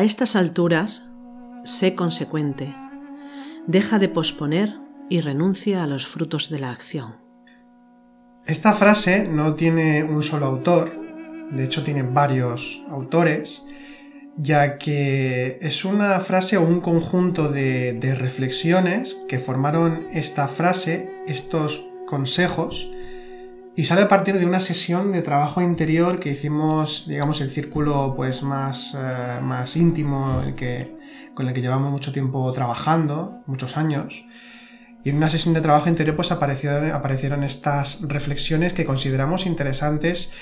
A estas alturas, sé consecuente, deja de posponer y renuncia a los frutos de la acción. Esta frase no tiene un solo autor, de hecho tiene varios autores, ya que es una frase o un conjunto de, de reflexiones que formaron esta frase, estos consejos, y sale a partir de una sesión de trabajo interior que hicimos, digamos, el círculo pues más, eh, más íntimo, el que, con el que llevamos mucho tiempo trabajando, muchos años. Y en una sesión de trabajo interior pues aparecieron, aparecieron estas reflexiones que consideramos interesantes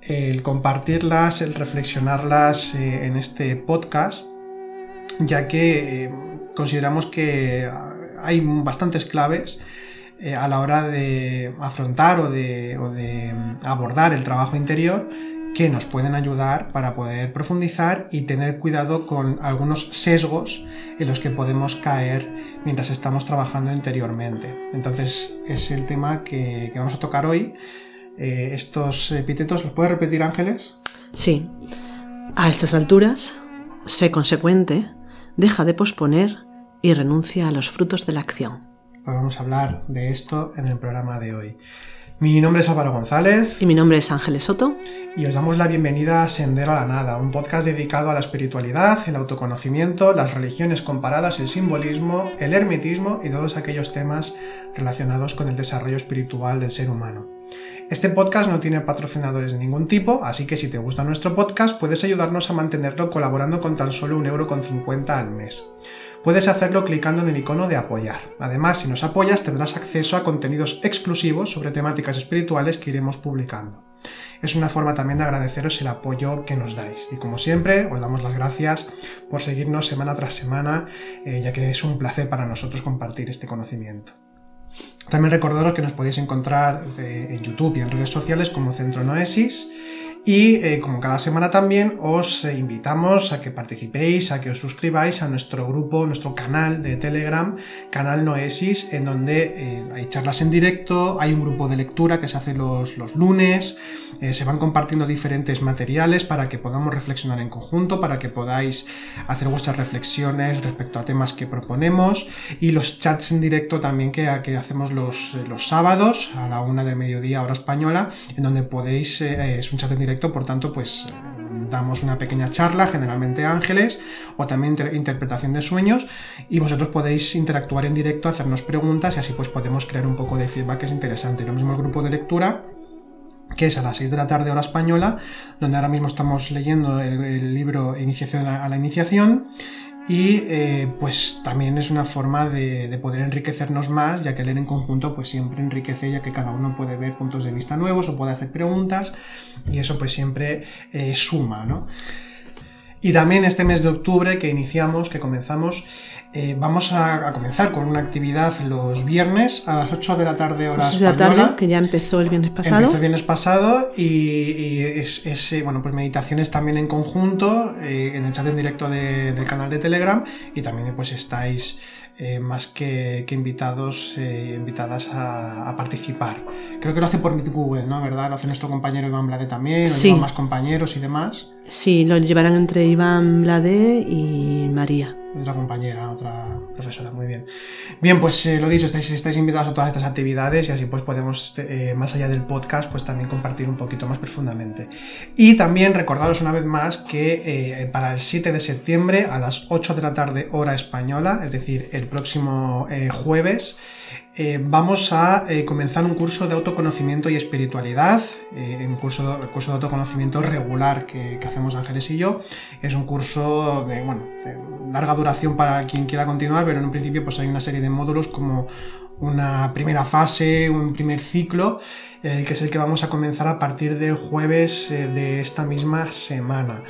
el compartirlas, el reflexionarlas eh, en este podcast, ya que eh, consideramos que hay bastantes claves eh, a la hora de afrontar o de, abordar el trabajo interior que nos pueden ayudar para poder profundizar y tener cuidado con algunos sesgos en los que podemos caer mientras estamos trabajando interiormente. Entonces es el tema que, vamos a tocar hoy. Eh, estos epítetos, ¿los puedes repetir Ángeles? Sí. A estas alturas, sé consecuente, deja de posponer y renuncia a los frutos de la acción vamos a hablar de esto en el programa de hoy. Mi nombre es Álvaro González. Y mi nombre es Ángeles Soto. Y os damos la bienvenida a Sendero a la Nada, un podcast dedicado a la espiritualidad, el autoconocimiento, las religiones comparadas, el simbolismo, el hermetismo y todos aquellos temas relacionados con el desarrollo espiritual del ser humano. Este podcast no tiene patrocinadores de ningún tipo, así que si te gusta nuestro podcast puedes ayudarnos a mantenerlo colaborando con tan solo un euro con al mes. Puedes hacerlo clicando en el icono de apoyar. Además, si nos apoyas tendrás acceso a contenidos exclusivos sobre temáticas espirituales que iremos publicando. Es una forma también de agradeceros el apoyo que nos dais. Y como siempre, os damos las gracias por seguirnos semana tras semana, eh, ya que es un placer para nosotros compartir este conocimiento. También recordaros que nos podéis encontrar eh, en YouTube y en redes sociales como Centro Noesis y eh, como cada semana también os eh, invitamos a que participéis, a que os suscribáis a nuestro grupo, nuestro canal de Telegram, canal Noesis, en donde eh, hay charlas en directo, hay un grupo de lectura que se hace los, los lunes, se van compartiendo diferentes materiales para que podamos reflexionar en conjunto, para que podáis hacer vuestras reflexiones respecto a temas que proponemos y los chats en directo también que, que hacemos los, los sábados a la una del mediodía hora española, en donde podéis, es un chat en directo por tanto, pues damos una pequeña charla, generalmente ángeles, o también interpretación de sueños, y vosotros podéis interactuar en directo, hacernos preguntas, y así pues podemos crear un poco de feedback, que es interesante. Lo mismo el grupo de lectura, que es a las 6 de la tarde hora española, donde ahora mismo estamos leyendo el, libro Iniciación a la Iniciación, y eh, pues también es una forma de, poder enriquecernos más, ya que leer en conjunto pues siempre enriquece, ya que cada uno puede ver puntos de vista nuevos o puede hacer preguntas y eso pues siempre eh, suma, ¿no? Y también este mes de octubre que iniciamos, que comenzamos, eh, vamos a, comenzar con una actividad los viernes a las 8 de la tarde hora de la tarde, que ya empezó el viernes pasado. Empezó el viernes pasado y, es, eh, bueno, pues meditaciones también en conjunto eh, en el chat en directo del canal de Telegram y también pues estáis más que, invitados, invitadas a, participar. Creo que lo hace por Google, ¿no? ¿Verdad? Lo hace nuestro compañero Iván Blade también, sí. más compañeros y demás. Sí, lo llevarán entre Iván Blade y María otra compañera, otra profesora, muy bien. Bien, pues eh, lo dicho, estáis, estáis invitados a todas estas actividades y así pues podemos, eh, más allá del podcast, pues también compartir un poquito más profundamente. Y también recordaros una vez más que eh, para el 7 de septiembre a las 8 de la tarde hora española, es decir, el próximo jueves, eh, vamos a eh, comenzar un curso de autoconocimiento y espiritualidad, eh, un curso, el curso de autoconocimiento regular que, hacemos Ángeles y yo. Es un curso de, bueno, larga duración para quien quiera continuar, pero en un principio pues hay una serie de módulos como una primera fase, un primer ciclo, eh, que es el que vamos a comenzar a partir del jueves eh, de esta misma semana,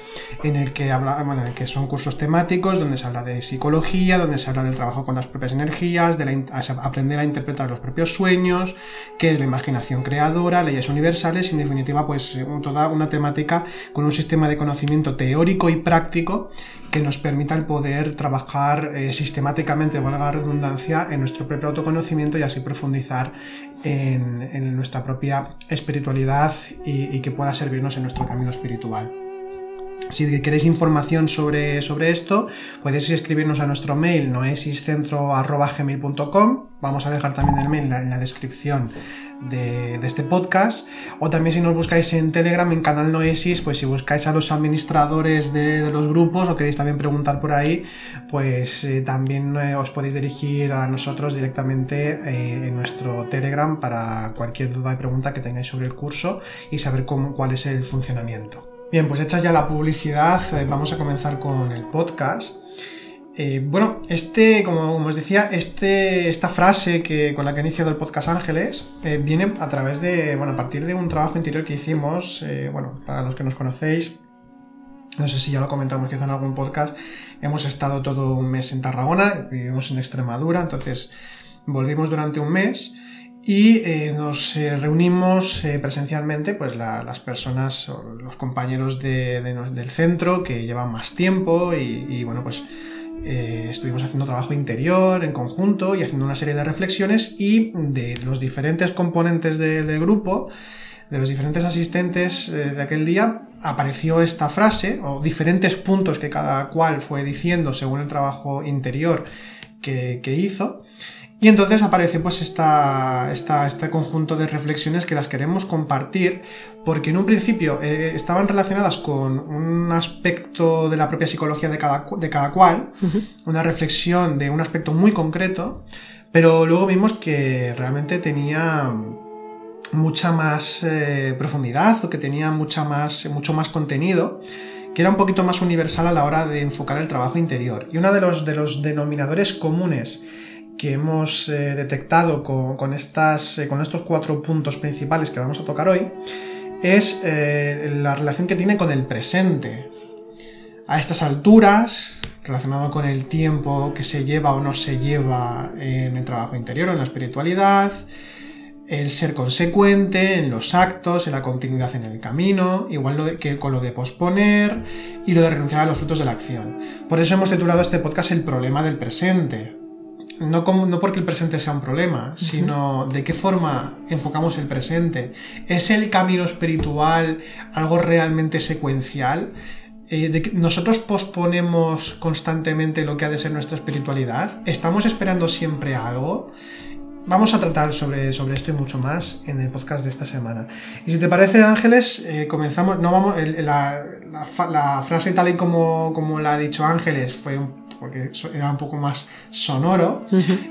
en el que habla, bueno, en el que son cursos temáticos donde se habla de psicología, donde se habla del trabajo con las propias energías, de aprender a interpretar los propios sueños, qué es la imaginación creadora, leyes universales, y en definitiva, pues eh, toda una temática con un sistema de conocimiento teórico y práctico que nos permita el poder trabajar sistemáticamente, valga la redundancia, en nuestro propio autoconocimiento y así profundizar en, nuestra propia espiritualidad y, que pueda servirnos en nuestro camino espiritual. Si queréis información sobre, sobre esto, podéis escribirnos a nuestro mail noesiscentro.gmail.com Vamos a dejar también el mail en la, descripción de, este podcast. O también si nos buscáis en Telegram, en canal Noesis, pues si buscáis a los administradores de, los grupos o queréis también preguntar por ahí, pues eh, también eh, os podéis dirigir a nosotros directamente eh, en nuestro Telegram para cualquier duda y pregunta que tengáis sobre el curso y saber cómo, cuál es el funcionamiento. Bien, pues hecha ya la publicidad, vamos a comenzar con el podcast. Eh, bueno, este, como, os decía, este, esta frase que, con la que ha iniciado el podcast Ángeles eh, viene a través de, bueno, a partir de un trabajo interior que hicimos, bueno, para los que nos conocéis, no sé si ya lo comentamos quizá en algún podcast, hemos estado todo un mes en Tarragona, vivimos en Extremadura, entonces volvimos durante un mes y eh, nos eh, reunimos eh, presencialmente pues las personas los compañeros del centro que llevan más tiempo y, bueno pues estuvimos haciendo trabajo interior en conjunto y haciendo una serie de reflexiones y de los diferentes componentes del grupo de los diferentes asistentes de aquel día apareció esta frase o diferentes puntos que cada cual fue diciendo según el trabajo interior que, que hizo y entonces aparece pues esta, este conjunto de reflexiones que las queremos compartir porque en un principio eh, estaban relacionadas con un aspecto de la propia psicología de cada, de cada cual, una reflexión de un aspecto muy concreto, pero luego vimos que realmente tenía mucha más eh, profundidad o que tenía mucha más, mucho más contenido que era un poquito más universal a la hora de enfocar el trabajo interior. Y uno de los, de los denominadores comunes que hemos eh, detectado con, estas, eh, con estos cuatro puntos principales que vamos a tocar hoy es eh, la relación que tiene con el presente. A estas alturas, relacionado con el tiempo que se lleva o no se lleva en el trabajo interior, en la espiritualidad, el ser consecuente en los actos, en la continuidad en el camino, igual que con lo de posponer y lo de renunciar a los frutos de la acción. Por eso hemos titulado este podcast El problema del presente, no, no, porque el presente sea un problema, sino de qué forma enfocamos el presente. ¿Es el camino espiritual algo realmente secuencial? Eh, ¿Nosotros posponemos constantemente lo que ha de ser nuestra espiritualidad? ¿Estamos esperando siempre algo? Vamos a tratar sobre, sobre esto y mucho más en el podcast de esta semana. Y si te parece, Ángeles, eh, comenzamos. No vamos. la, la, frase tal y como, como la ha dicho Ángeles fue un porque era un poco más sonoro,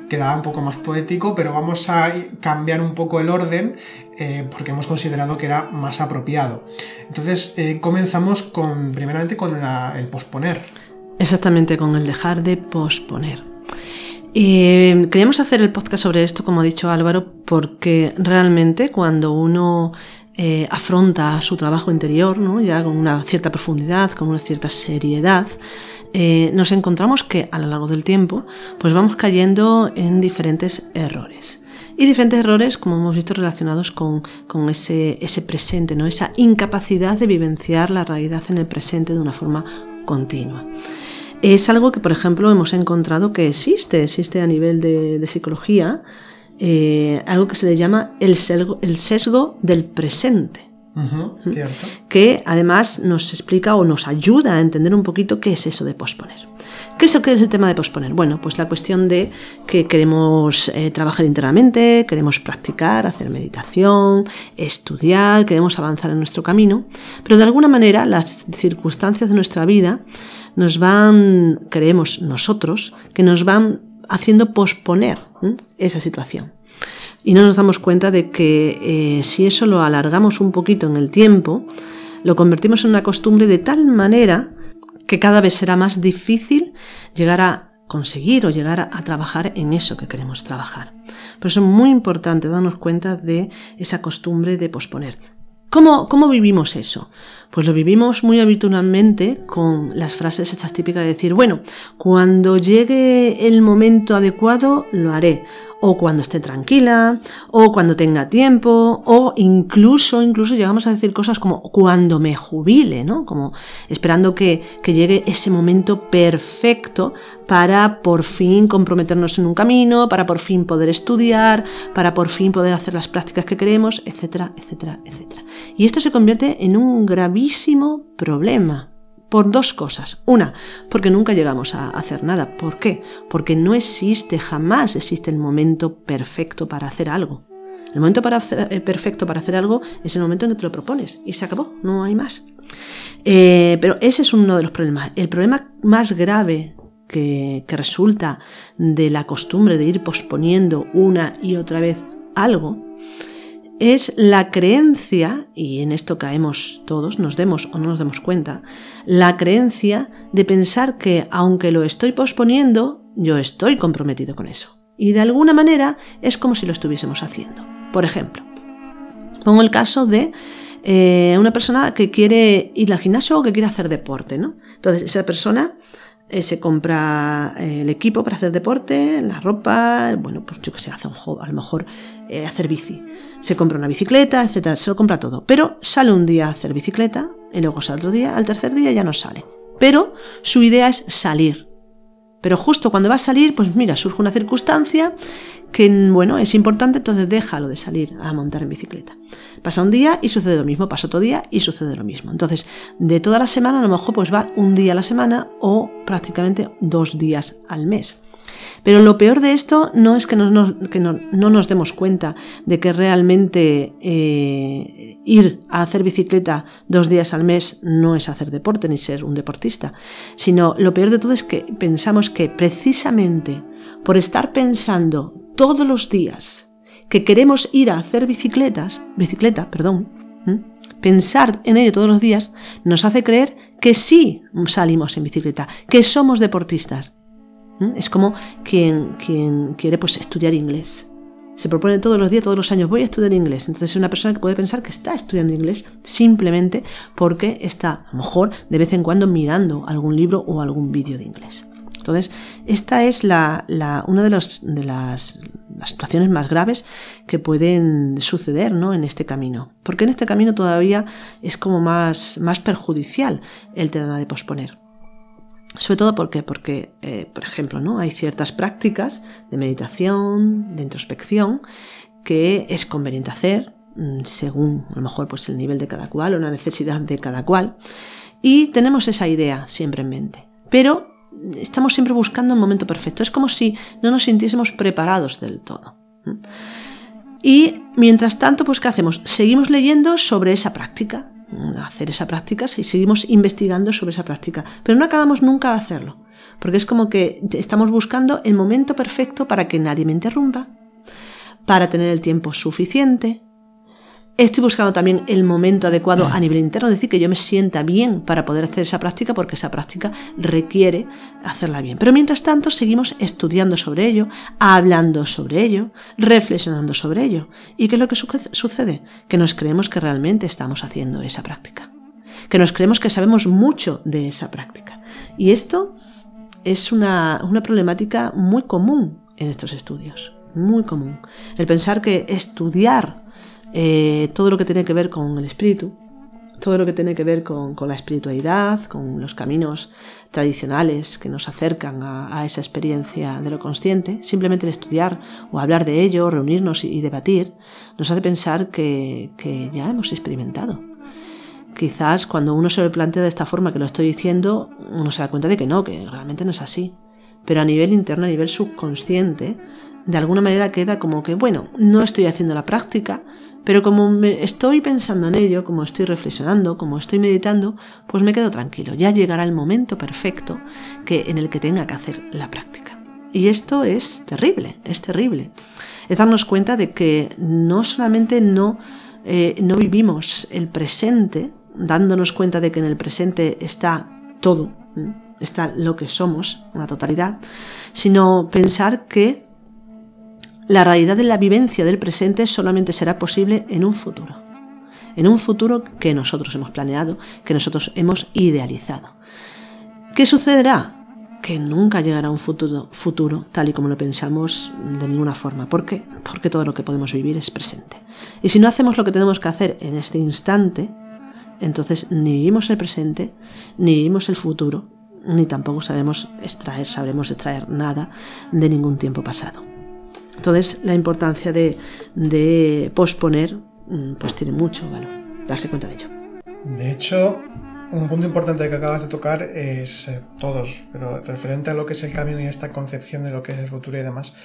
quedaba un poco más poético, pero vamos a cambiar un poco el orden eh, porque hemos considerado que era más apropiado. Entonces eh, comenzamos con, primeramente con el posponer. Exactamente, con el dejar de posponer. Eh, queríamos hacer el podcast sobre esto, como ha dicho Álvaro, porque realmente cuando uno afronta su trabajo interior, ¿no? ya con una cierta profundidad, con una cierta seriedad, eh, nos encontramos que a lo largo del tiempo pues vamos cayendo en diferentes errores. Y diferentes errores, como hemos visto, relacionados con, ese, ese presente, ¿no? esa incapacidad de vivenciar la realidad en el presente de una forma continua. Es algo que, por ejemplo, hemos encontrado que existe, existe a nivel de, psicología, eh, algo que se le llama el el sesgo del presente que además nos explica o nos ayuda a entender un poquito qué es eso de posponer. ¿Qué es, qué es el tema de posponer? Bueno, pues la cuestión de que queremos eh, trabajar internamente, queremos practicar, hacer meditación, estudiar, queremos avanzar en nuestro camino, pero de alguna manera las circunstancias de nuestra vida nos van, creemos nosotros, que nos van haciendo posponer esa situación y no nos damos cuenta de que eh, si eso lo alargamos un poquito en el tiempo, lo convertimos en una costumbre de tal manera que cada vez será más difícil llegar a conseguir o llegar a, trabajar en eso que queremos trabajar. Por eso es muy importante darnos cuenta de esa costumbre de posponer. ¿Cómo, ¿Cómo, vivimos eso? Pues lo vivimos muy habitualmente con las frases hechas típicas de decir, bueno, cuando llegue el momento adecuado lo haré, o cuando esté tranquila, o cuando tenga tiempo, o incluso, incluso llegamos a decir cosas como cuando me jubile, ¿no? Como esperando que, que llegue ese momento perfecto para por fin comprometernos en un camino, para por fin poder estudiar, para por fin poder hacer las prácticas que queremos, etcétera, etcétera, etcétera. Y esto se convierte en un gravísimo problema. Por dos cosas. Una, porque nunca llegamos a hacer nada. ¿Por qué? Porque no existe, jamás existe el momento perfecto para hacer algo. El momento eh, perfecto para hacer algo es el momento en que te lo propones y se acabó, no hay más. Eh, pero ese es uno de los problemas. El problema más grave que, que resulta de la costumbre de ir posponiendo una y otra vez algo es la creencia, y en esto caemos todos, nos demos o no nos demos cuenta, la creencia de pensar que aunque lo estoy posponiendo, yo estoy comprometido con eso. Y de alguna manera es como si lo estuviésemos haciendo. Por ejemplo, pongo el caso de eh, una persona que quiere ir al gimnasio o que quiere hacer deporte, ¿no? Entonces, esa persona eh, se compra eh, el equipo para hacer deporte, la ropa, bueno, pues yo que sé, hace un a lo mejor eh, hacer bici. Se compra una bicicleta, etcétera, se lo compra todo. Pero sale un día a hacer bicicleta y luego sale otro día, al tercer día ya no sale. Pero su idea es salir. Pero justo cuando va a salir, pues mira, surge una circunstancia que, bueno, es importante, entonces déjalo de salir a montar en bicicleta. Pasa un día y sucede lo mismo, pasa otro día y sucede lo mismo. Entonces, de toda la semana, a lo mejor pues va un día a la semana o prácticamente dos días al mes. Pero lo peor de esto no es que, no, nos demos cuenta de que realmente eh, ir a hacer bicicleta dos días al mes no es hacer deporte ni ser un deportista, sino lo peor de todo es que pensamos que precisamente por estar pensando todos los días que queremos ir a hacer bicicletas, bicicleta, perdón, pensar en ello todos los días nos hace creer que sí salimos en bicicleta, que somos deportistas. Es como quien, quien quiere pues, estudiar inglés. Se propone todos los días, todos los años, voy a estudiar inglés. Entonces es una persona que puede pensar que está estudiando inglés simplemente porque está, a lo mejor, de vez en cuando mirando algún libro o algún vídeo de inglés. Entonces, esta es la, una de, de las, situaciones más graves que pueden suceder ¿no? en este camino. Porque en este camino todavía es como más, más perjudicial el tema de posponer. Sobre todo ¿por porque, eh, por ejemplo, ¿no? hay ciertas prácticas de meditación, de introspección, que es conveniente hacer mm, según a lo mejor pues, el nivel de cada cual o la necesidad de cada cual. Y tenemos esa idea siempre en mente. Pero estamos siempre buscando un momento perfecto. Es como si no nos sintiésemos preparados del todo. Y mientras tanto, pues ¿qué hacemos? Seguimos leyendo sobre esa práctica, hacer esa práctica y seguimos investigando sobre esa práctica, pero no acabamos nunca de hacerlo, porque es como que estamos buscando el momento perfecto para que nadie me interrumpa, para tener el tiempo suficiente. Estoy buscando también el momento adecuado a nivel interno, es decir, que yo me sienta bien para poder hacer esa práctica, porque esa práctica requiere hacerla bien. Pero mientras tanto, seguimos estudiando sobre ello, hablando sobre ello, reflexionando sobre ello. ¿Y qué es lo que sucede? Que nos creemos que realmente estamos haciendo esa práctica. Que nos creemos que sabemos mucho de esa práctica. Y esto es una, una problemática muy común en estos estudios. Muy común. El pensar que estudiar eh, todo lo que tiene que ver con el espíritu, todo lo que tiene que ver con, la espiritualidad, con los caminos tradicionales que nos acercan a, esa experiencia de lo consciente, simplemente el estudiar o hablar de ello, reunirnos y, debatir, nos hace pensar que, que, ya hemos experimentado. Quizás cuando uno se lo plantea de esta forma que lo estoy diciendo, uno se da cuenta de que no, que realmente no es así. Pero a nivel interno, a nivel subconsciente, de alguna manera queda como que, bueno, no estoy haciendo la práctica, pero como me estoy pensando en ello, como estoy reflexionando, como estoy meditando, pues me quedo tranquilo. Ya llegará el momento perfecto que, en el que tenga que hacer la práctica. Y esto es terrible, es terrible. Es darnos cuenta de que no solamente no, eh, no vivimos el presente, dándonos cuenta de que en el presente está todo, está lo que somos, una totalidad, sino pensar que la realidad de la vivencia del presente solamente será posible en un futuro. En un futuro que nosotros hemos planeado, que nosotros hemos idealizado. ¿Qué sucederá? Que nunca llegará un futuro, futuro tal y como lo pensamos de ninguna forma. ¿Por qué? Porque todo lo que podemos vivir es presente. Y si no hacemos lo que tenemos que hacer en este instante, entonces ni vivimos el presente, ni vivimos el futuro, ni tampoco sabemos extraer, sabremos extraer nada de ningún tiempo pasado. Entonces, la importancia de, posponer, mm, pues tiene mucho valor, darse cuenta de ello. De hecho, un punto importante que acabas de tocar es eh, todos, pero referente a lo que es el camino y esta concepción de lo que es el futuro y demás,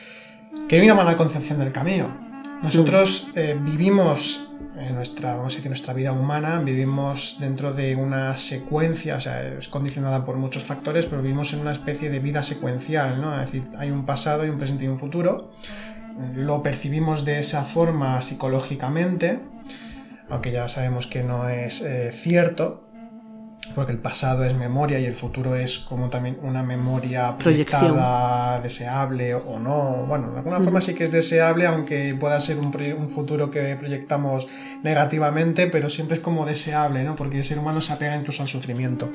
que hay una mala concepción del camino. Nosotros eh, vivimos en nuestra, vamos a decir, nuestra vida humana, vivimos dentro de una secuencia, o sea, es condicionada por muchos factores, pero vivimos en una especie de vida secuencial, ¿no? Es decir, hay un pasado, hay un presente y un futuro. Lo percibimos de esa forma psicológicamente, aunque ya sabemos que no es eh, cierto, porque el pasado es memoria y el futuro es como también una memoria proyectada, deseable o no. Bueno, de alguna forma sí que es deseable, aunque pueda ser un, un, futuro que proyectamos negativamente, pero siempre es como deseable, ¿no? Porque el ser humano se apega incluso al sufrimiento.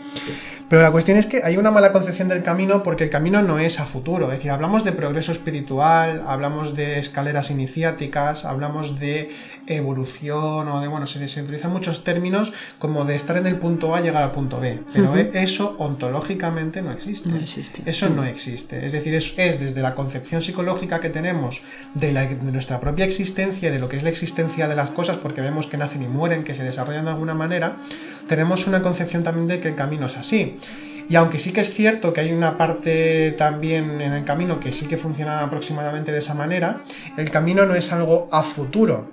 Pero la cuestión es que hay una mala concepción del camino porque el camino no es a futuro. Es decir, hablamos de progreso espiritual, hablamos de escaleras iniciáticas, hablamos de evolución o de, bueno, se, se utilizan muchos términos como de estar en el punto A llegar al punto B. Pero eso ontológicamente no existe. Eso no existe. Es decir, es, es, desde la concepción psicológica que tenemos de, de, nuestra propia existencia, de lo que es la existencia de las cosas, porque vemos que nacen y mueren, que se desarrollan de alguna manera, tenemos una concepción también de que el camino es así. Y aunque sí que es cierto que hay una parte también en el camino que sí que funciona aproximadamente de esa manera, el camino no es algo a futuro,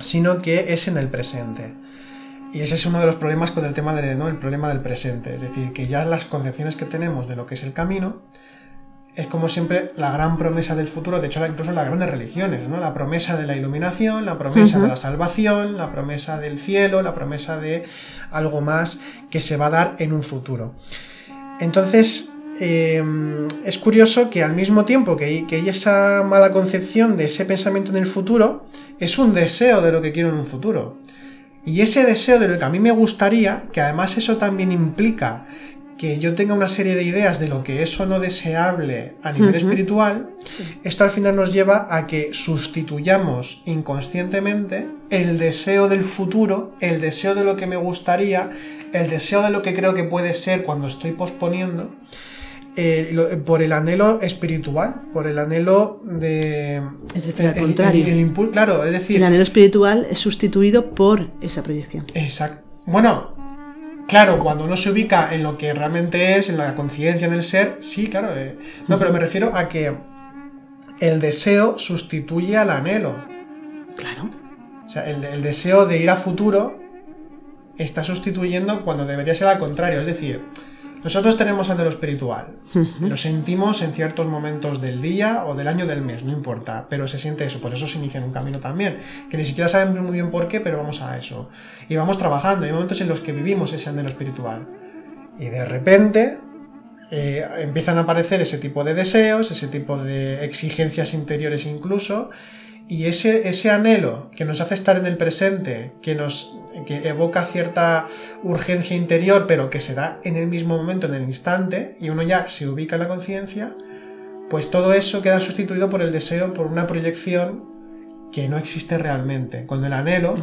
sino que es en el presente. Y ese es uno de los problemas con el tema del, ¿no? el problema del presente. Es decir, que ya las concepciones que tenemos de lo que es el camino es como siempre la gran promesa del futuro, de hecho incluso las grandes religiones, ¿no? La promesa de la iluminación, la promesa de la salvación, la promesa del cielo, la promesa de algo más que se va a dar en un futuro. Entonces, eh, es curioso que al mismo tiempo que que hay esa mala concepción de ese pensamiento en el futuro, es un deseo de lo que quiero en un futuro. Y ese deseo de lo que a mí me gustaría, que además eso también implica que yo tenga una serie de ideas de lo que es o no deseable a nivel espiritual, esto al final nos lleva a que sustituyamos inconscientemente el deseo del futuro, el deseo de lo que me gustaría, el deseo de lo que creo que puede ser cuando estoy posponiendo, eh, por el anhelo espiritual, por el anhelo de... Es decir, al contrario. El, claro, es decir... El anhelo espiritual es sustituido por esa proyección. Exacto. Bueno, claro, cuando uno se ubica en lo que realmente es, en la conciencia del ser, sí, claro. Eh, no, pero me refiero a que el deseo sustituye al anhelo. Claro. O sea, el, el deseo de ir a futuro está sustituyendo cuando debería ser al contrario. Es decir, nosotros tenemos anhelo espiritual. Lo sentimos en ciertos momentos del día o del año del mes, no importa, pero se siente eso, por eso se inicia en un camino también, que ni siquiera saben muy bien por qué, pero vamos a eso. Y vamos trabajando, hay momentos en los que vivimos ese anhelo espiritual. Y de repente eh, empiezan a aparecer ese tipo de deseos, ese tipo de exigencias interiores incluso, y ese, ese anhelo que nos hace estar en el presente, que nos que evoca cierta urgencia interior, pero que se da en el mismo momento, en el instante, y uno ya se ubica en la conciencia, pues todo eso queda sustituido por el deseo, por una proyección que no existe realmente, cuando el anhelo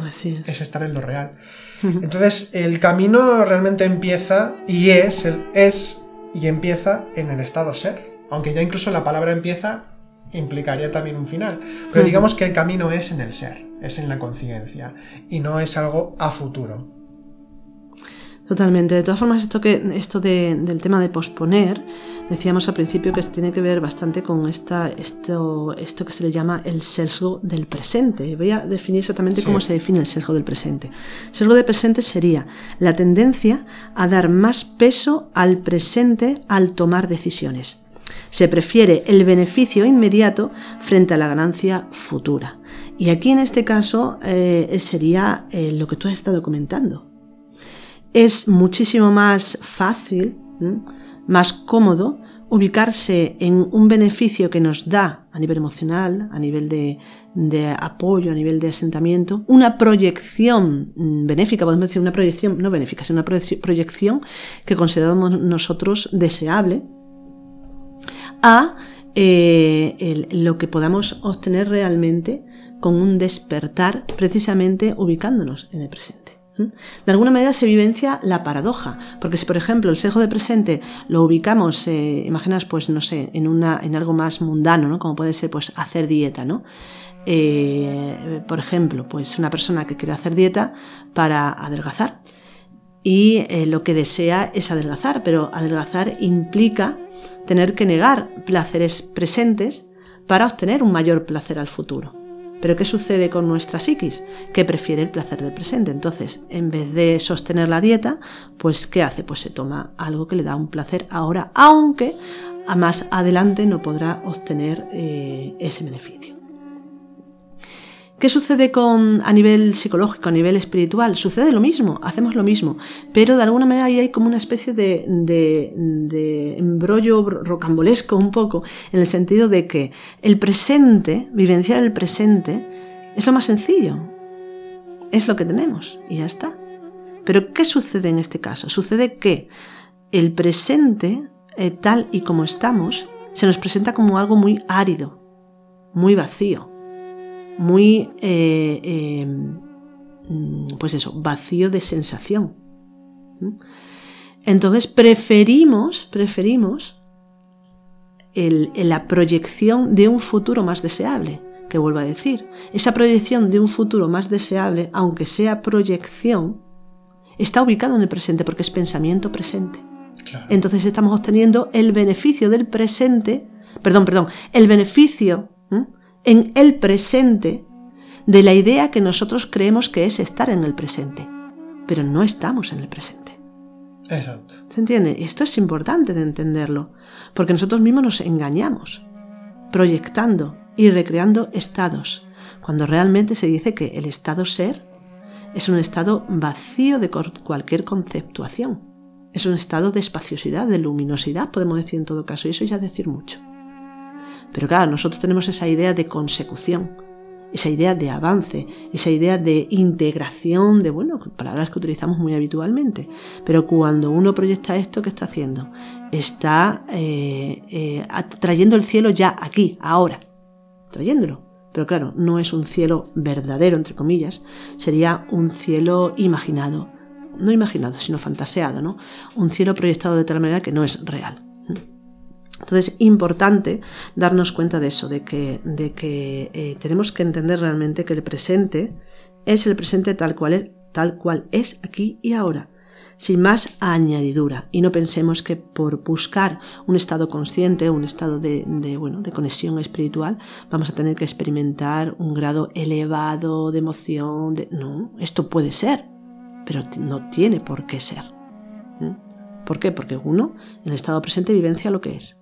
es. estar en lo real. Entonces, el camino realmente empieza y es, el, es y empieza en el estado ser. Aunque ya incluso la palabra empieza implicaría también un final. Pero digamos que el camino es en el ser, es en la conciencia y no es algo a futuro. Totalmente. De todas formas, esto, que, esto del tema de posponer, decíamos al principio que tiene que ver bastante con esta, esto, esto que se le llama el sesgo del presente. Voy a definir exactamente cómo se define el sesgo del presente. El sesgo del presente sería la tendencia a dar más peso al presente al tomar decisiones. Se prefiere el beneficio inmediato frente a la ganancia futura. Y aquí en este caso eh, sería eh, lo que tú has estado comentando. Es muchísimo más fácil, más cómodo, ubicarse en un beneficio que nos da a nivel emocional, a nivel de, apoyo, a nivel de asentamiento, una proyección mm, benéfica, podemos decir una proyección no benéfica, sino una proyección que consideramos nosotros deseable, a eh, lo que podamos obtener realmente con un despertar precisamente ubicándonos en el presente. De alguna manera se vivencia la paradoja, porque si por ejemplo el sesgo de presente lo ubicamos, eh, imaginas pues no sé, en, una, en algo más mundano, ¿no? como puede ser pues hacer dieta, ¿no? Eh, por ejemplo, pues una persona que quiere hacer dieta para adelgazar, y eh, lo que desea es adelgazar, pero adelgazar implica tener que negar placeres presentes para obtener un mayor placer al futuro. Pero ¿qué sucede con nuestra psiquis? Que prefiere el placer del presente. Entonces, en vez de sostener la dieta, pues ¿qué hace? Pues se toma algo que le da un placer ahora, aunque más adelante no podrá obtener eh, ese beneficio. ¿Qué sucede con, a nivel psicológico, a nivel espiritual? Sucede lo mismo, hacemos lo mismo, pero de alguna manera ahí hay como una especie de, de, de, embrollo rocambolesco un poco, en el sentido de que el presente, vivenciar el presente, es lo más sencillo, es lo que tenemos y ya está. Pero ¿qué sucede en este caso? Sucede que el presente, eh, tal y como estamos, se nos presenta como algo muy árido, muy vacío muy, eh, em, pues eso, vacío de sensación. Entonces preferimos, preferimos la proyección de un futuro más deseable, que vuelvo a decir, esa proyección de un futuro más deseable, aunque sea proyección, está ubicado en el presente porque es pensamiento presente. Entonces estamos obteniendo el beneficio del presente, perdón, perdón, el beneficio en el presente de la idea que nosotros creemos que es estar en el presente, pero no estamos en el presente. Exacto. ¿Se entiende? Y esto es importante de entenderlo, porque nosotros mismos nos engañamos, proyectando y recreando estados, cuando realmente se dice que el estado ser es un estado vacío de cualquier conceptuación. Es un estado de espaciosidad, de luminosidad, podemos decir en todo caso, y eso ya es decir mucho. Pero claro, nosotros tenemos esa idea de consecución, esa idea de avance, esa idea de integración, de, bueno, palabras que utilizamos muy habitualmente. Pero cuando uno proyecta esto, ¿qué está haciendo? Está eh, eh, trayendo el cielo ya aquí, ahora, trayéndolo. Pero claro, no es un cielo verdadero, entre comillas, sería un cielo imaginado. No imaginado, sino fantaseado, ¿no? Un cielo proyectado de tal manera que no es real. Entonces, importante darnos cuenta de eso, de que, de que eh, tenemos que entender realmente que el presente es el presente tal cual, es, tal cual es aquí y ahora, sin más añadidura. Y no pensemos que por buscar un estado consciente, un estado de, de, bueno, de conexión espiritual, vamos a tener que experimentar un grado elevado de emoción. De... No, esto puede ser, pero no tiene por qué ser. ¿Por qué? Porque uno, en el estado presente, vivencia lo que es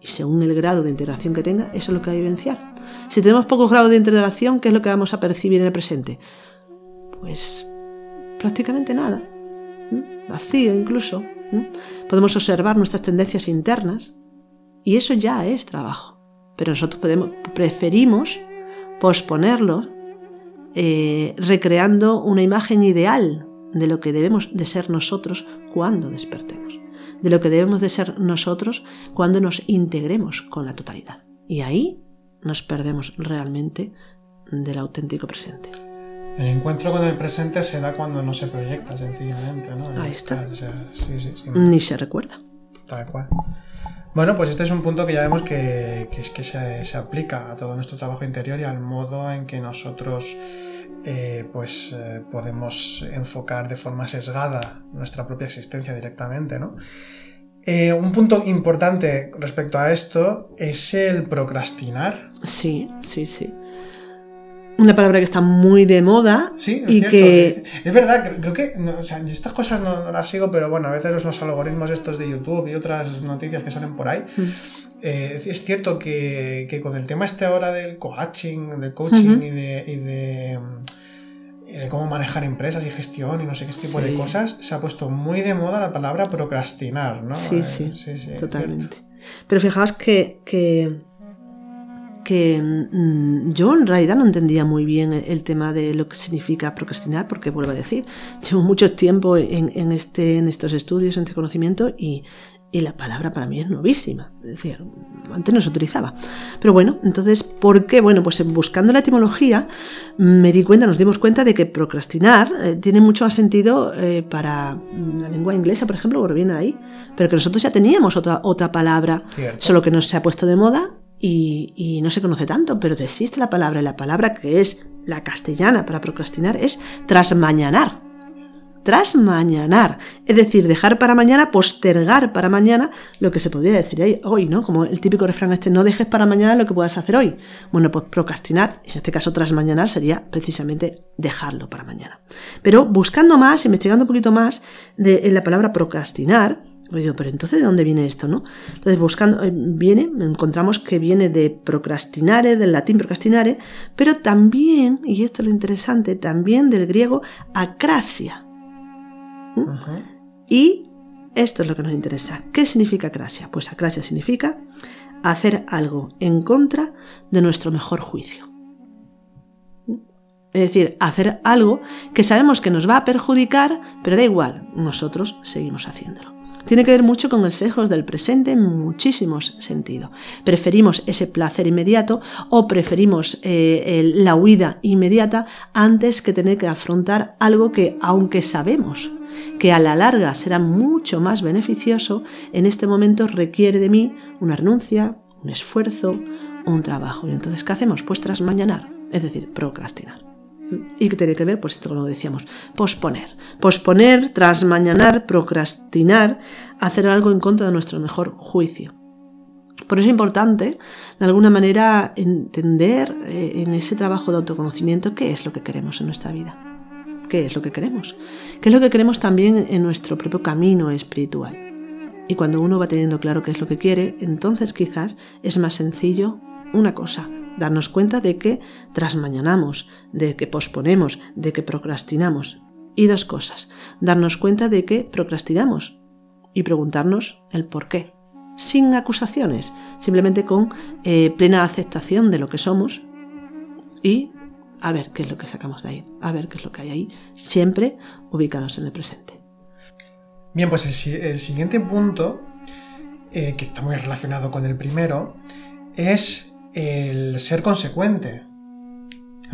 y según el grado de integración que tenga, eso es lo que va a vivenciar. Si tenemos pocos grados de integración, ¿qué es lo que vamos a percibir en el presente? Pues prácticamente nada. Vacío incluso. Podemos observar nuestras tendencias internas y eso ya es trabajo. Pero nosotros podemos, preferimos posponerlo eh, recreando una imagen ideal de lo que debemos de ser nosotros cuando despertemos de lo que debemos de ser nosotros cuando nos integremos con la totalidad. Y ahí nos perdemos realmente del auténtico presente. El encuentro con el presente se da cuando no se proyecta, sencillamente. ¿no? Ahí está. Ni se recuerda. Tal cual. Bueno, pues este es un punto que ya vemos que, es que se, se, aplica a todo nuestro trabajo interior y al modo en que nosotros eh, pues eh, podemos enfocar de forma sesgada nuestra propia existencia directamente, ¿no? Eh, un punto importante respecto a esto es el procrastinar. Sí, sí, sí. Una palabra que está muy de moda sí, y que... Es verdad, creo que... estas cosas no, las sigo, pero bueno, a veces los algoritmos estos de YouTube y otras noticias que salen por ahí... Mm. Eh, es cierto que, con el tema este ahora del coaching, del coaching y, de, cómo manejar empresas y gestión y no sé qué tipo de cosas, se ha puesto muy de moda la palabra procrastinar, ¿no? Sí, eh, sí, totalmente. Pero fijaos que, que, mm, yo en realidad no entendía muy bien el tema de lo que significa procrastinar, porque vuelvo a decir, llevo mucho tiempo en, en, este, en estos estudios, en este conocimiento, y y la palabra para mí es novísima, es decir, antes no se utilizaba. Pero bueno, entonces, ¿por qué? Bueno, pues buscando la etimología me di cuenta, nos dimos cuenta de que procrastinar eh, tiene mucho más sentido eh, para la lengua inglesa, por ejemplo, porque viene de ahí, pero que nosotros ya teníamos otra, otra palabra, solo que no se ha puesto de moda y, y, no se conoce tanto, pero existe la palabra, y la palabra que es la castellana para procrastinar es trasmañanar trasmañanar, es decir, dejar para mañana, postergar para mañana lo que se podría decir hoy, ¿no? Como el típico refrán este, no dejes para mañana lo que puedas hacer hoy. Bueno, pues procrastinar, en este caso trasmañanar, sería precisamente dejarlo para mañana. Pero buscando más, investigando un poquito más en la palabra procrastinar, Oye, pero entonces, ¿de dónde viene esto, no? Entonces, buscando, eh, viene, encontramos que viene de procrastinare, del latín procrastinare, pero también, y esto es lo interesante, también del griego acrasia. Y esto es lo que nos interesa. ¿Qué significa acrasia? Pues acrasia significa hacer algo en contra de nuestro mejor juicio. Es decir, hacer algo que sabemos que nos va a perjudicar, pero da igual, nosotros seguimos haciéndolo. Tiene que ver mucho con el sesgo del presente en muchísimos sentidos. Preferimos ese placer inmediato o preferimos eh, la huida inmediata antes que tener que afrontar algo que, aunque sabemos que a la larga será mucho más beneficioso, en este momento requiere de mí una renuncia, un esfuerzo, un trabajo. Y entonces, ¿qué hacemos? Pues trasmañanar, es decir, procrastinar. Y que tiene que ver, pues esto como decíamos, posponer. Posponer, trasmañanar, procrastinar, hacer algo en contra de nuestro mejor juicio. Por eso es importante, de alguna manera, entender eh, en ese trabajo de autoconocimiento qué es lo que queremos en nuestra vida. ¿Qué es lo que queremos? ¿Qué es lo que queremos también en nuestro propio camino espiritual? Y cuando uno va teniendo claro qué es lo que quiere, entonces quizás es más sencillo una cosa, darnos cuenta de que trasmañanamos, de que posponemos, de que procrastinamos. Y dos cosas, darnos cuenta de que procrastinamos y preguntarnos el por qué, sin acusaciones, simplemente con eh, plena aceptación de lo que somos y a ver qué es lo que sacamos de ahí, a ver qué es lo que hay ahí, siempre ubicados en el presente. Bien, pues el, siguiente punto, eh, que está muy relacionado con el primero, es el ser consecuente.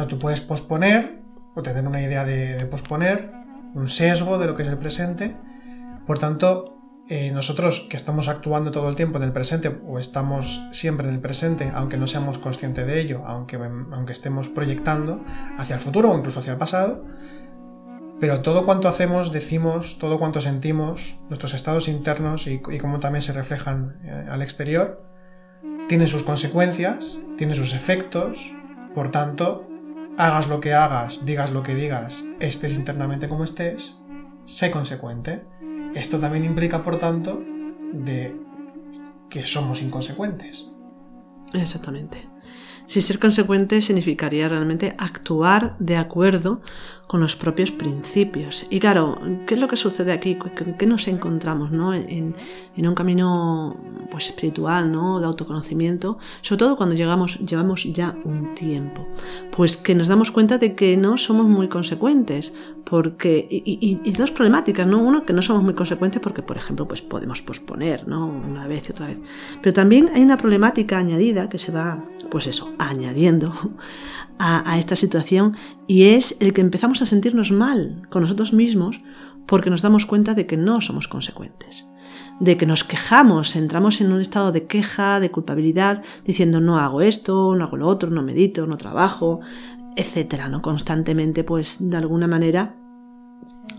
tú puedes posponer o tener una idea de, posponer, un sesgo de lo que es el presente. Por tanto, eh, nosotros que estamos actuando todo el tiempo en el presente o estamos siempre en el presente, aunque no seamos conscientes de ello, aunque, aunque estemos proyectando hacia el futuro o incluso hacia el pasado, pero todo cuanto hacemos, decimos, todo cuanto sentimos, nuestros estados internos y, y cómo también se reflejan eh, al exterior, tiene sus consecuencias, tiene sus efectos, por tanto, hagas lo que hagas, digas lo que digas, estés internamente como estés, sé consecuente. Esto también implica, por tanto, de que somos inconsecuentes. Exactamente. Si ser consecuente significaría realmente actuar de acuerdo con los propios principios. Y claro, ¿qué es lo que sucede aquí? ¿Qué nos encontramos ¿no? en, un camino pues, espiritual, ¿no? de autoconocimiento? Sobre todo cuando llegamos, llevamos ya un tiempo. Pues que nos damos cuenta de que no somos muy consecuentes. Porque, y, dos problemáticas, ¿no? Uno, que no somos muy consecuentes porque, por ejemplo, pues podemos posponer, ¿no? Una vez y otra vez. Pero también hay una problemática añadida que se va, pues eso, añadiendo a, esta situación y es el que empezamos a sentirnos mal con nosotros mismos porque nos damos cuenta de que no somos consecuentes, de que nos quejamos, entramos en un estado de queja, de culpabilidad, diciendo no hago esto, no hago lo otro, no medito, no trabajo, etcétera, ¿no? Constantemente, pues de alguna manera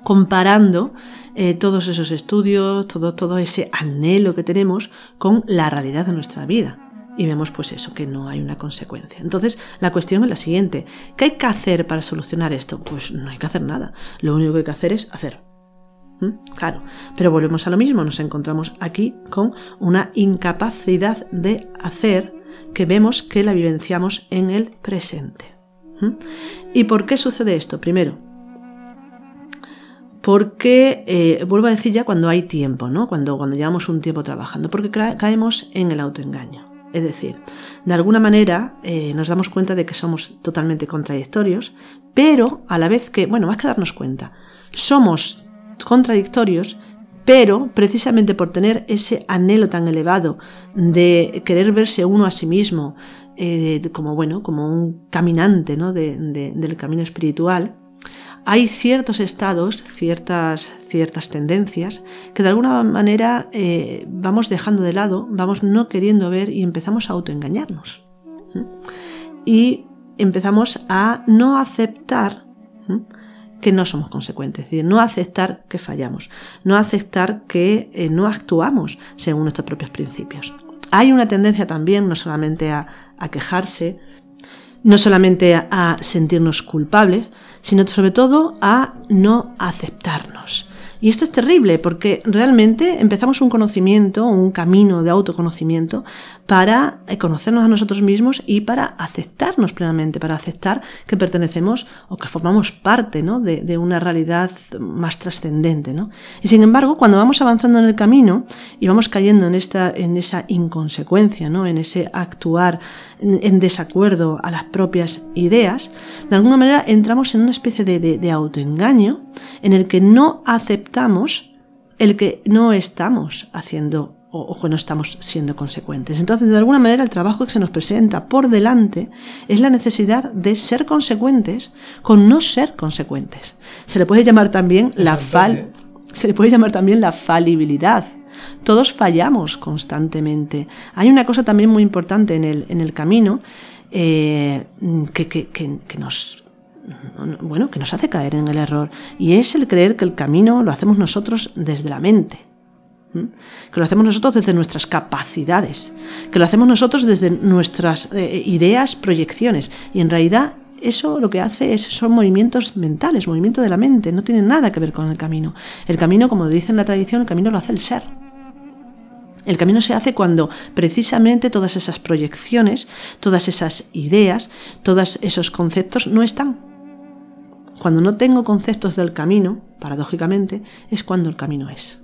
comparando eh, todos esos estudios, todo, todo ese anhelo que tenemos con la realidad de nuestra vida y vemos pues eso, que no hay una consecuencia. Entonces, la cuestión es la siguiente, ¿qué hay que hacer para solucionar esto? Pues no hay que hacer nada, lo único que hay que hacer es hacer. ¿Mm? Claro, pero volvemos a lo mismo, nos encontramos aquí con una incapacidad de hacer que vemos que la vivenciamos en el presente. ¿Mm? ¿Y por qué sucede esto? Primero, porque, eh, vuelvo a decir ya cuando hay tiempo, ¿no? Cuando, cuando llevamos un tiempo trabajando, porque caemos en el autoengaño. Es decir, de alguna manera eh, nos damos cuenta de que somos totalmente contradictorios, pero a la vez que, bueno, más que darnos cuenta, somos contradictorios, pero precisamente por tener ese anhelo tan elevado de querer verse uno a sí mismo eh, como, bueno, como un caminante ¿no? del camino espiritual, hay ciertos estados, ciertas, ciertas tendencias que de alguna manera eh, vamos dejando de lado, vamos no queriendo ver y empezamos a autoengañarnos. Y empezamos a no aceptar que no somos consecuentes, es decir, no aceptar que fallamos, no aceptar que eh, no actuamos según nuestros propios principios. Hay una tendencia también no solamente a, a quejarse, no solamente a sentirnos culpables, sino sobre todo a no aceptarnos. Y esto es terrible porque realmente empezamos un conocimiento, un camino de autoconocimiento para eh, conocernos a nosotros mismos y para aceptarnos plenamente, para aceptar que pertenecemos o que formamos parte ¿no? de, una realidad más trascendente. ¿no? Y sin embargo, cuando vamos avanzando en el camino y vamos cayendo en, esta, en esa inconsecuencia, ¿no? en ese actuar en, desacuerdo a las propias ideas, de alguna manera entramos en una especie de, de autoengaño en el que no aceptamos el que no estamos haciendo o, que no estamos siendo consecuentes. Entonces, de alguna manera, el trabajo que se nos presenta por delante es la necesidad de ser consecuentes con no ser consecuentes. Se le puede llamar también la fal se le puede llamar también la falibilidad. Todos fallamos constantemente. Hay una cosa también muy importante en el, en el camino eh, que, que, que, nos bueno, que nos hace caer en el error, y es el creer que el camino lo hacemos nosotros desde la mente, que lo hacemos nosotros desde nuestras capacidades, que lo hacemos nosotros desde nuestras eh, ideas, proyecciones, y en realidad eso lo que hace es, son movimientos mentales, movimiento de la mente, no tiene nada que ver con el camino. El camino, como dice en la tradición, el camino lo hace el ser. El camino se hace cuando precisamente todas esas proyecciones, todas esas ideas, todos esos conceptos no están. Cuando no tengo conceptos del camino, paradójicamente, es cuando el camino es.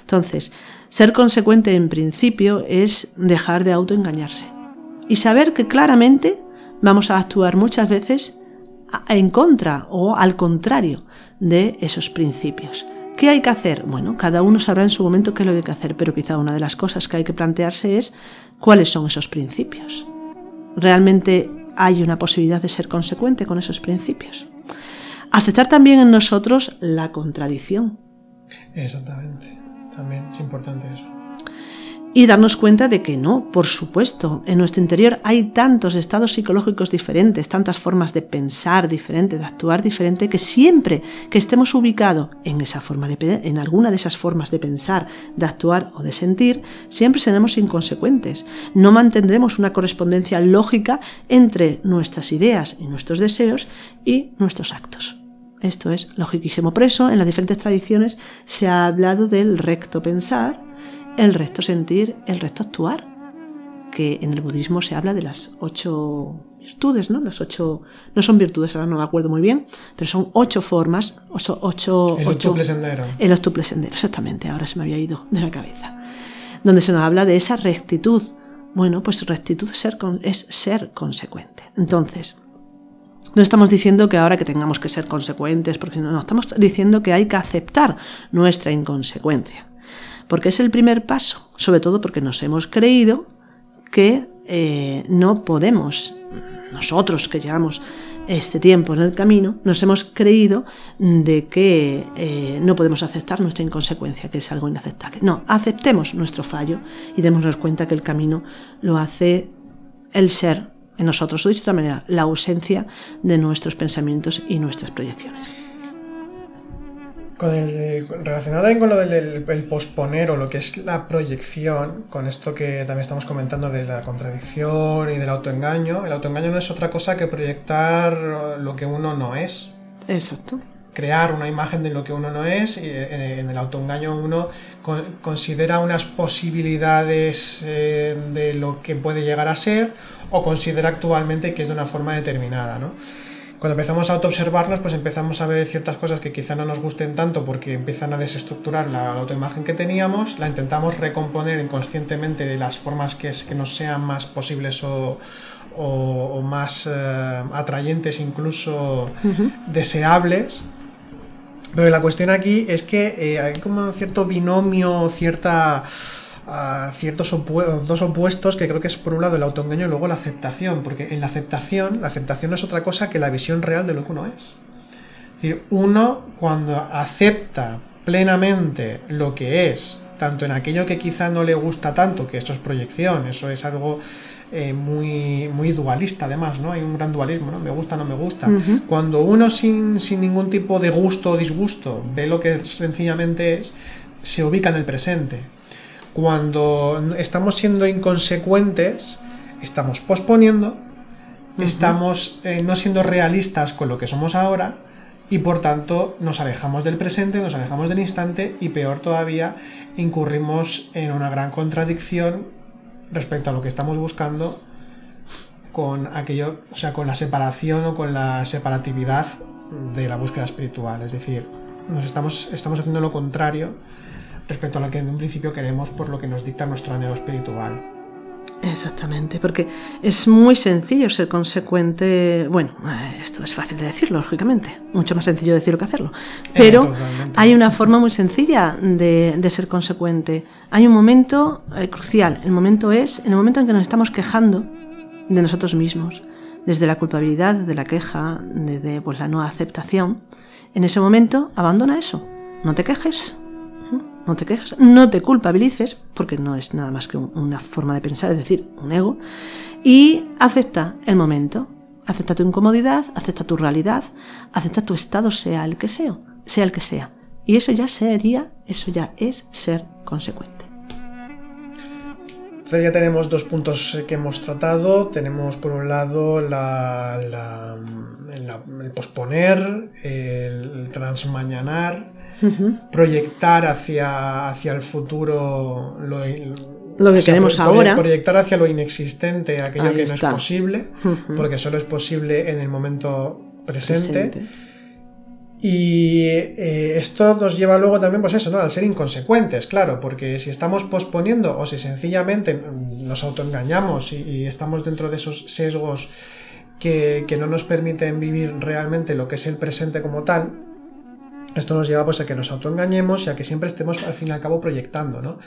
Entonces, ser consecuente en principio es dejar de autoengañarse y saber que claramente vamos a actuar muchas veces en contra o al contrario de esos principios. ¿Qué hay que hacer? Bueno, cada uno sabrá en su momento qué es lo que hay que hacer, pero quizá una de las cosas que hay que plantearse es cuáles son esos principios. ¿Realmente hay una posibilidad de ser consecuente con esos principios? Aceptar también en nosotros la contradicción. Exactamente. También es importante eso. Y darnos cuenta de que no, por supuesto, en nuestro interior hay tantos estados psicológicos diferentes, tantas formas de pensar diferentes, de actuar diferente, que siempre que estemos ubicados en esa forma de en alguna de esas formas de pensar, de actuar o de sentir, siempre seremos inconsecuentes. No mantendremos una correspondencia lógica entre nuestras ideas y nuestros deseos y nuestros actos. Esto es logiquísimo. Por eso, en las diferentes tradiciones se ha hablado del recto pensar, el recto sentir, el recto actuar, que en el budismo se habla de las ocho virtudes, ¿no? Las ocho, no son virtudes, ahora no me acuerdo muy bien, pero son ocho formas, ocho... ocho el octuple sendero. El octuple sendero, exactamente, ahora se me había ido de la cabeza. Donde se nos habla de esa rectitud. Bueno, pues rectitud es ser consecuente. Entonces, no estamos diciendo que ahora que tengamos que ser consecuentes, porque no, no, estamos diciendo que hay que aceptar nuestra inconsecuencia. Porque es el primer paso, sobre todo porque nos hemos creído que eh, no podemos, nosotros que llevamos este tiempo en el camino, nos hemos creído de que eh, no podemos aceptar nuestra inconsecuencia, que es algo inaceptable. No, aceptemos nuestro fallo y démonos cuenta que el camino lo hace el ser en nosotros, o dicho de otra manera, la ausencia de nuestros pensamientos y nuestras proyecciones. Con el, relacionado también con lo del posponer o lo que es la proyección, con esto que también estamos comentando de la contradicción y del autoengaño, el autoengaño no es otra cosa que proyectar lo que uno no es. Exacto crear una imagen de lo que uno no es. Eh, en el autoengaño uno considera unas posibilidades eh, de lo que puede llegar a ser o considera actualmente que es de una forma determinada. ¿no? Cuando empezamos a autoobservarnos, pues empezamos a ver ciertas cosas que quizá no nos gusten tanto porque empiezan a desestructurar la autoimagen que teníamos, la intentamos recomponer inconscientemente de las formas que, es, que nos sean más posibles o, más eh, atrayentes, incluso deseables pero la cuestión aquí es que eh, hay como cierto binomio, cierta ciertos dos opuestos que creo que es por un lado el autoengaño y luego la aceptación, porque en la aceptación, la aceptación no es otra cosa que la visión real de lo que uno es. Es decir, uno cuando acepta plenamente lo que es tanto en aquello que quizá no le gusta tanto, que esto es proyección, eso es algo eh, muy, muy dualista además, ¿no? Hay un gran dualismo, ¿no? Me gusta, no me gusta. Cuando uno sin, sin ningún tipo de gusto o disgusto ve lo que sencillamente es, se ubica en el presente. Cuando estamos siendo inconsecuentes, estamos posponiendo, estamos eh, no siendo realistas con lo que somos ahora y por tanto nos alejamos del presente, nos alejamos del instante y peor todavía, incurrimos en una gran contradicción respecto a lo que estamos buscando con aquello, o sea, con la separación o con la separatividad de la búsqueda espiritual. Es decir, nos estamos, estamos haciendo lo contrario respecto a lo que en un principio queremos por lo que nos dicta nuestro anhelo espiritual. Exactamente, porque es muy sencillo ser consecuente. Bueno, eh, esto es fácil de decirlo, lógicamente. Mucho más sencillo decirlo que hacerlo. Eh, Pero hay una forma muy sencilla de, ser consecuente. Hay un momento eh, crucial. El momento es en el momento en que nos estamos quejando de nosotros mismos, desde la culpabilidad, de la queja, desde pues, la no aceptación. En ese momento, abandona eso. No te quejes, no te quejes, no te culpabilices, porque no es nada más que una forma de pensar, es decir, un ego, y acepta el momento, acepta tu incomodidad, acepta tu realidad, acepta tu estado, sea el que sea, sea el que sea. Y eso ya sería, eso ya es ser consecuente. Entonces ya tenemos dos puntos que hemos tratado. Tenemos por un lado la, el posponer, el transmañanar, proyectar hacia, hacia el futuro lo, lo que queremos ahora. Proyectar hacia lo inexistente aquello que no es posible, porque solo es posible en el momento presente. Y eh, esto nos lleva luego también, pues eso, ¿no? Al ser inconsecuentes, claro, porque si estamos posponiendo o si sencillamente nos autoengañamos y, y estamos dentro de esos sesgos que, que no nos permiten vivir realmente lo que es el presente como tal, esto nos lleva pues a que nos autoengañemos y a que siempre estemos al fin y al cabo proyectando, ¿no?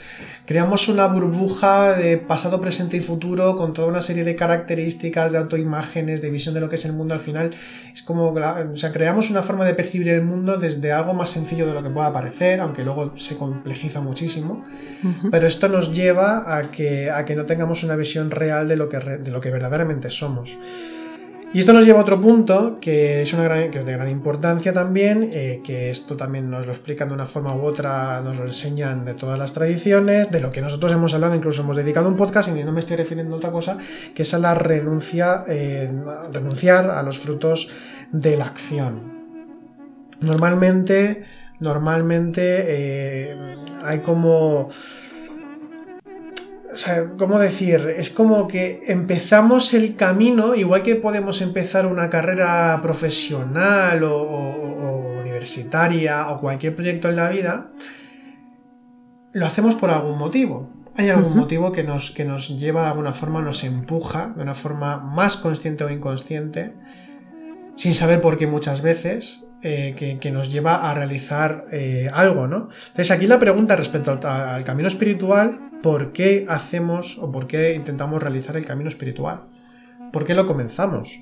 Creamos una burbuja de pasado, presente y futuro con toda una serie de características, de autoimágenes, de visión de lo que es el mundo al final. Es como, o sea, creamos una forma de percibir el mundo desde algo más sencillo de lo que pueda parecer, aunque luego se complejiza muchísimo. Pero esto nos lleva a que, a que no tengamos una visión real de lo que, de lo que verdaderamente somos. Y esto nos lleva a otro punto que es, una que es de gran importancia también, eh, que esto también nos lo explican de una forma u otra, nos lo enseñan de todas las tradiciones, de lo que nosotros hemos hablado, incluso hemos dedicado un podcast y no me estoy refiriendo a otra cosa, que es a la renuncia, eh, renunciar a los frutos de la acción. Normalmente, normalmente eh, hay como o sea, ¿cómo decir? Es como que empezamos el camino, igual que podemos empezar una carrera profesional o, universitaria o cualquier proyecto en la vida, lo hacemos por algún motivo. Hay algún motivo que nos, que nos lleva de alguna forma, nos empuja de una forma más consciente o inconsciente, sin saber por qué muchas veces, eh, que, nos lleva a realizar eh, algo, ¿no? Entonces aquí la pregunta respecto al camino espiritual por qué hacemos o por qué intentamos realizar el camino espiritual. ¿Por qué lo comenzamos?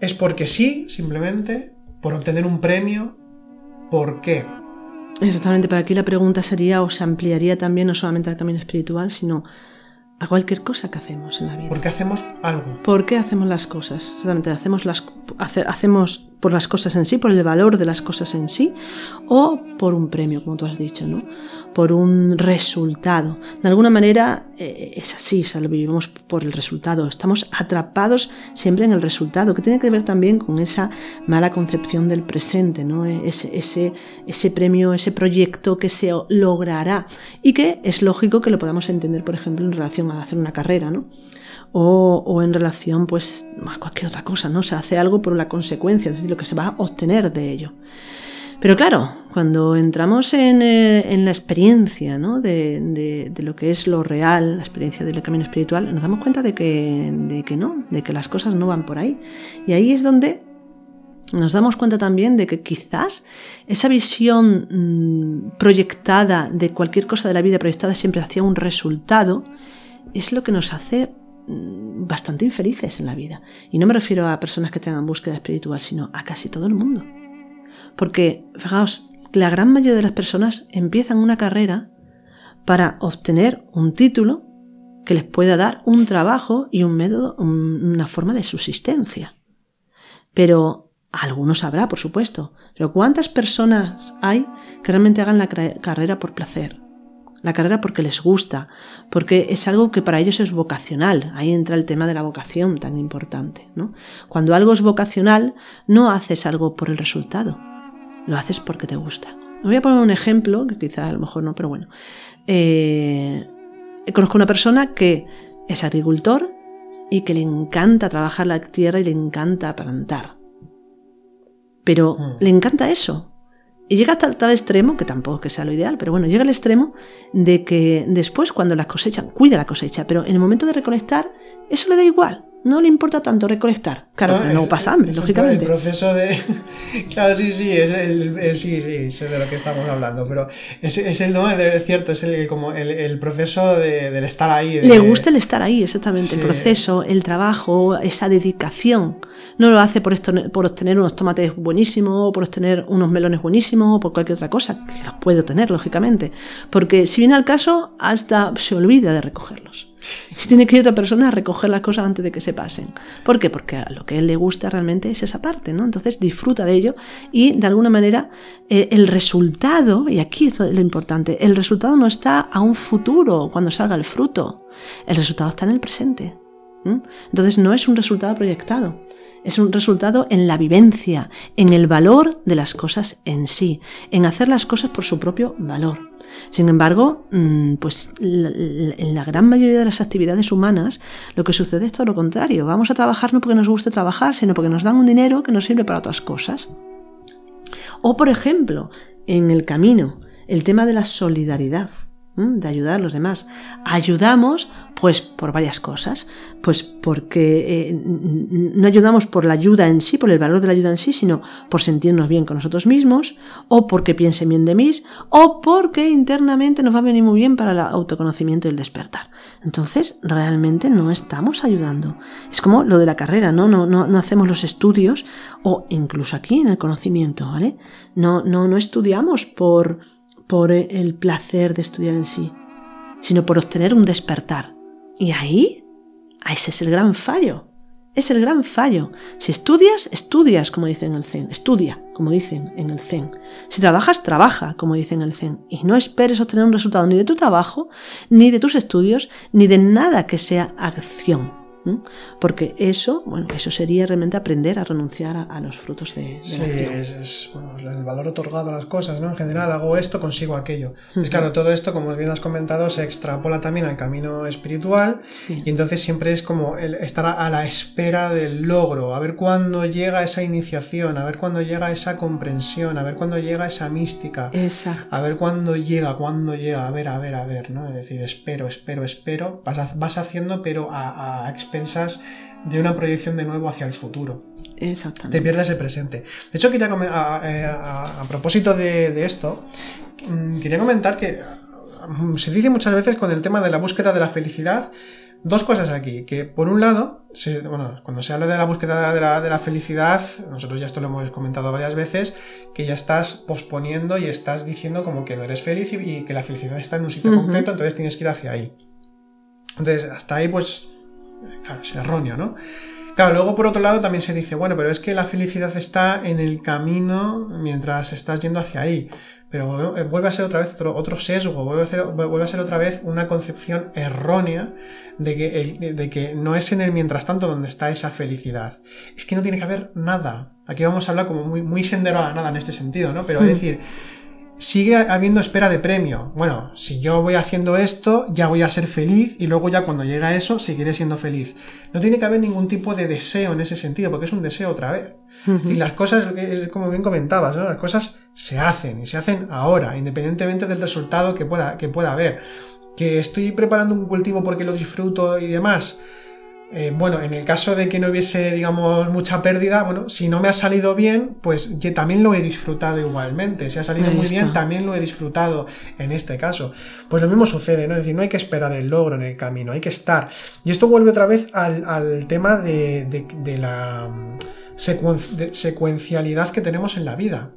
¿Es porque sí, simplemente? ¿Por obtener un premio? ¿Por qué? Exactamente, para aquí la pregunta sería o se ampliaría también no solamente al camino espiritual, sino a cualquier cosa que hacemos en la vida. ¿Por qué hacemos algo? ¿Por qué hacemos las cosas? Exactamente, hacemos, las, hacemos por las cosas en sí, por el valor de las cosas en sí, o por un premio, como tú has dicho, ¿no? por un resultado. De alguna manera eh, es así, lo vivimos por el resultado. Estamos atrapados siempre en el resultado, que tiene que ver también con esa mala concepción del presente, ¿no? ese, ese, ese premio, ese proyecto que se logrará y que es lógico que lo podamos entender, por ejemplo, en relación a hacer una carrera, ¿no? O, en relación pues a cualquier otra cosa, ¿no? Se hace algo por la consecuencia, es decir, lo que se va a obtener de ello. Pero claro, cuando entramos en, eh, la experiencia ¿no? de, lo que es lo real, la experiencia del camino espiritual, nos damos cuenta de que, de que no, de que las cosas no van por ahí. Y ahí es donde nos damos cuenta también de que quizás esa visión mm, proyectada de cualquier cosa de la vida, proyectada siempre hacia un resultado, es lo que nos hace bastante infelices en la vida. Y no me refiero a personas que tengan búsqueda espiritual, sino a casi todo el mundo. Porque, fijaos, la gran mayoría de las personas empiezan una carrera para obtener un título que les pueda dar un trabajo y un método, una forma de subsistencia. Pero algunos habrá, por supuesto. Pero ¿cuántas personas hay que realmente hagan la carrera por placer? La carrera porque les gusta, porque es algo que para ellos es vocacional. Ahí entra el tema de la vocación tan importante. ¿no? Cuando algo es vocacional, no haces algo por el resultado, lo haces porque te gusta. Voy a poner un ejemplo, que quizá a lo mejor no, pero bueno. Eh, conozco una persona que es agricultor y que le encanta trabajar la tierra y le encanta plantar. Pero mm. le encanta eso. Y llega hasta tal extremo, que tampoco que sea lo ideal, pero bueno, llega al extremo de que después cuando las cosechan, cuida la cosecha, pero en el momento de recolectar, eso le da igual no le importa tanto recolectar. Claro, no, no pasa hambre, lógicamente. El proceso de. claro, sí, sí, es el, sí, sí, sé de lo que estamos hablando, pero es, es el, no, es cierto, es el, como el, proceso de, del estar ahí. Le gusta el estar ahí, exactamente, el proceso, el trabajo, esa dedicación. No lo hace por, esto, por obtener unos tomates buenísimos, o por obtener unos melones buenísimos, o por cualquier otra cosa, que los puede obtener, lógicamente. Porque si viene al caso, hasta se olvida de recogerlos. Tiene que ir otra persona a recoger las cosas antes de que se pasen. ¿Por qué? Porque a lo que a él le gusta realmente es esa parte, ¿no? Entonces disfruta de ello y de alguna manera eh, el resultado, y aquí es lo importante, el resultado no está a un futuro cuando salga el fruto, el resultado está en el presente. Entonces no es un resultado proyectado, es un resultado en la vivencia, en el valor de las cosas en sí, en hacer las cosas por su propio valor. Sin embargo, mm, pues en la gran mayoría de las actividades humanas lo que sucede es todo lo contrario. Vamos a trabajar no porque nos guste trabajar, sino porque nos dan un dinero que nos sirve para otras cosas. O, por ejemplo, en el camino, el tema de la solidaridad de ayudar a los demás. Ayudamos, pues, por varias cosas. Pues porque eh, no ayudamos por la ayuda en sí, por el valor de la ayuda en sí, sino por sentirnos bien con nosotros mismos, o porque piensen bien de mí, o porque internamente nos va a venir muy bien para el autoconocimiento y el despertar. Entonces, realmente no estamos ayudando. Es como lo de la carrera, ¿no? No, no, no hacemos los estudios, o incluso aquí en el conocimiento, ¿vale? No, no, no estudiamos por por el placer de estudiar en sí, sino por obtener un despertar. Y ahí, ese es el gran fallo. Es el gran fallo. Si estudias, estudias, como dicen en el Zen. Estudia, como dicen en el Zen. Si trabajas, trabaja, como dicen en el Zen. Y no esperes obtener un resultado ni de tu trabajo, ni de tus estudios, ni de nada que sea acción. Porque eso, bueno, eso sería realmente aprender a renunciar a, los frutos de, sí, es, el valor otorgado a las cosas, ¿no? En general, hago esto, consigo aquello. Es claro, todo esto, como bien has comentado, se extrapola también al camino espiritual y entonces siempre es como el estar a la espera del logro, a ver cuándo llega esa iniciación, a ver cuándo llega esa comprensión, a ver cuándo llega esa mística, a ver cuándo llega, cuándo llega, a ver, a ver, a ver, ¿no? Es decir, espero, espero, espero, vas, vas haciendo, pero a, a de una proyección de nuevo hacia el futuro. Exactamente. Te pierdes el presente. De hecho, quería a, propósito de, esto, mm, quería comentar que mm, se dice muchas veces con el tema de la búsqueda de la felicidad, dos cosas aquí, que por un lado, bueno, cuando se habla de la búsqueda de la, felicidad, nosotros ya esto lo hemos comentado varias veces, que ya estás posponiendo y estás diciendo como que no eres feliz y, que la felicidad está en un sitio concreto, entonces tienes que ir hacia ahí. Entonces, hasta ahí pues Claro, es erróneo, ¿no? Claro, luego por otro lado también se dice, bueno, pero es que la felicidad está en el camino mientras estás yendo hacia ahí. Pero vuelve a ser otra vez otro, sesgo, vuelve a, ser, vuelve a, ser, otra vez una concepción errónea de que, de que no es en el mientras tanto donde está esa felicidad. Es que no tiene que haber nada. Aquí vamos a hablar como muy, muy sendero a la nada en este sentido, ¿no? Pero es hmm. decir, sigue habiendo espera de premio. Bueno, si yo voy haciendo esto, ya voy a ser feliz y luego ya cuando llega eso, seguiré siendo feliz. No tiene que haber ningún tipo de deseo en ese sentido, porque es un deseo otra vez. Y las cosas, como bien comentabas, las cosas se hacen y se hacen ahora, independientemente del resultado que pueda, que pueda haber. Que estoy preparando un cultivo porque lo disfruto y demás eh, bueno, en el caso de que no hubiese, digamos, mucha pérdida, bueno, si no me ha salido bien, pues yo también lo he disfrutado igualmente. Si ha salido muy bien, también lo he disfrutado en este caso. Pues lo mismo sucede, ¿no? Es decir, no hay que esperar el logro en el camino, hay que estar. Y esto vuelve otra vez al, tema de, la secuencialidad que tenemos en la vida.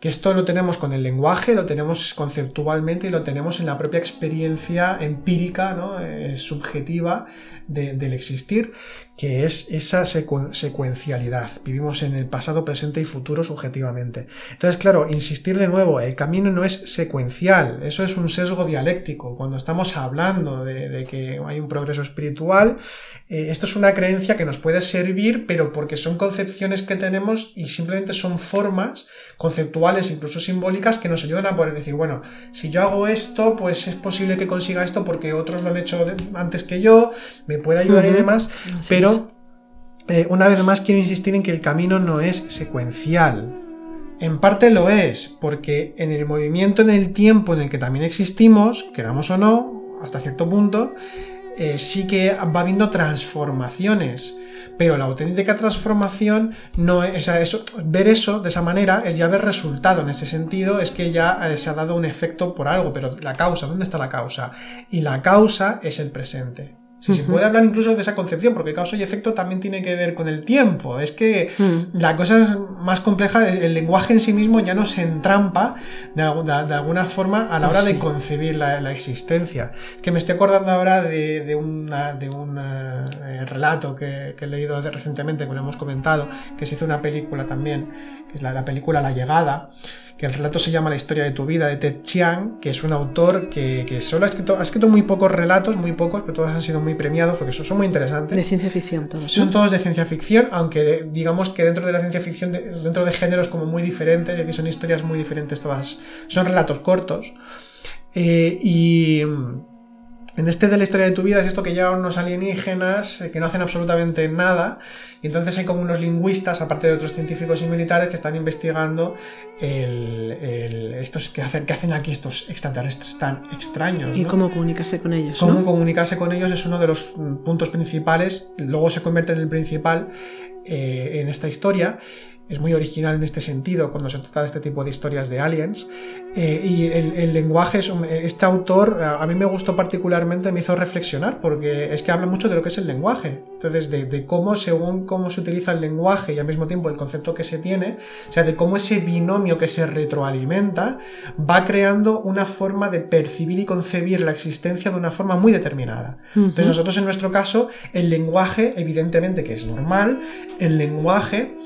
Que esto lo tenemos con el lenguaje, lo tenemos conceptualmente y lo tenemos en la propia experiencia empírica, ¿no? Eh, subjetiva del existir, que es esa secuencialidad. Vivimos en el pasado, presente y futuro subjetivamente. Entonces, claro, insistir de nuevo, el camino no es secuencial, eso es un sesgo dialéctico. Cuando estamos hablando de, que hay un progreso espiritual, eh, esto es una creencia que nos puede servir, pero porque son concepciones que tenemos y simplemente son formas conceptuales, incluso simbólicas, que nos ayudan a poder decir, bueno, si yo hago esto, pues es posible que consiga esto porque otros lo han hecho antes que yo, me puede ayudar y demás, pero eh, una vez más quiero insistir en que el camino no es secuencial. En parte lo es, porque en el movimiento en el tiempo en el que también existimos, queramos o no, hasta cierto punto, eh, sí que va habiendo transformaciones. Pero la auténtica transformación no es, eso, ver eso de esa manera es ya ver resultado. En ese sentido, es que ya eh, se ha dado un efecto por algo, pero la causa, ¿dónde está la causa? Y la causa es el presente. Si se puede hablar incluso de esa concepción, porque causa y efecto también tiene que ver con el tiempo. Es que mm. la cosa es más compleja, el lenguaje en sí mismo ya no se entrampa de, alguna forma a la hora de concebir la, existencia. Que me estoy acordando ahora de, una, de un eh, relato que, he leído recientemente, que lo hemos comentado, que se hizo una película también, que es la, la película La Llegada que el relato se llama La historia de tu vida, de Ted Chiang, que es un autor que, solo ha escrito, ha escrito muy pocos relatos, muy pocos, pero todos han sido muy premiados porque son, muy interesantes. De ciencia ficción todos. Son todos de ciencia ficción, aunque digamos que dentro de la ciencia ficción, dentro de géneros como muy diferentes, y aquí son historias muy diferentes todas, son relatos cortos. Eh, y en este de la historia de tu vida es esto que llevan unos alienígenas eh, que no hacen absolutamente nada y entonces hay como unos lingüistas, aparte de otros científicos y militares, que están investigando estos que hacen, que hacen aquí estos extraterrestres tan extraños. Y cómo comunicarse con ellos. Cómo comunicarse con ellos es uno de los mm, puntos principales, luego se convierte en el principal eh, en esta historia es muy original en este sentido cuando se trata de este tipo de historias de aliens. Eh, y el, lenguaje, es este autor a mí me gustó particularmente, me hizo reflexionar, porque es que habla mucho de lo que es el lenguaje. Entonces, de, cómo, según cómo se utiliza el lenguaje y al mismo tiempo el concepto que se tiene, o sea, de cómo ese binomio que se retroalimenta va creando una forma de percibir y concebir la existencia de una forma muy determinada. Entonces, nosotros en nuestro caso, el lenguaje, evidentemente que es normal, el lenguaje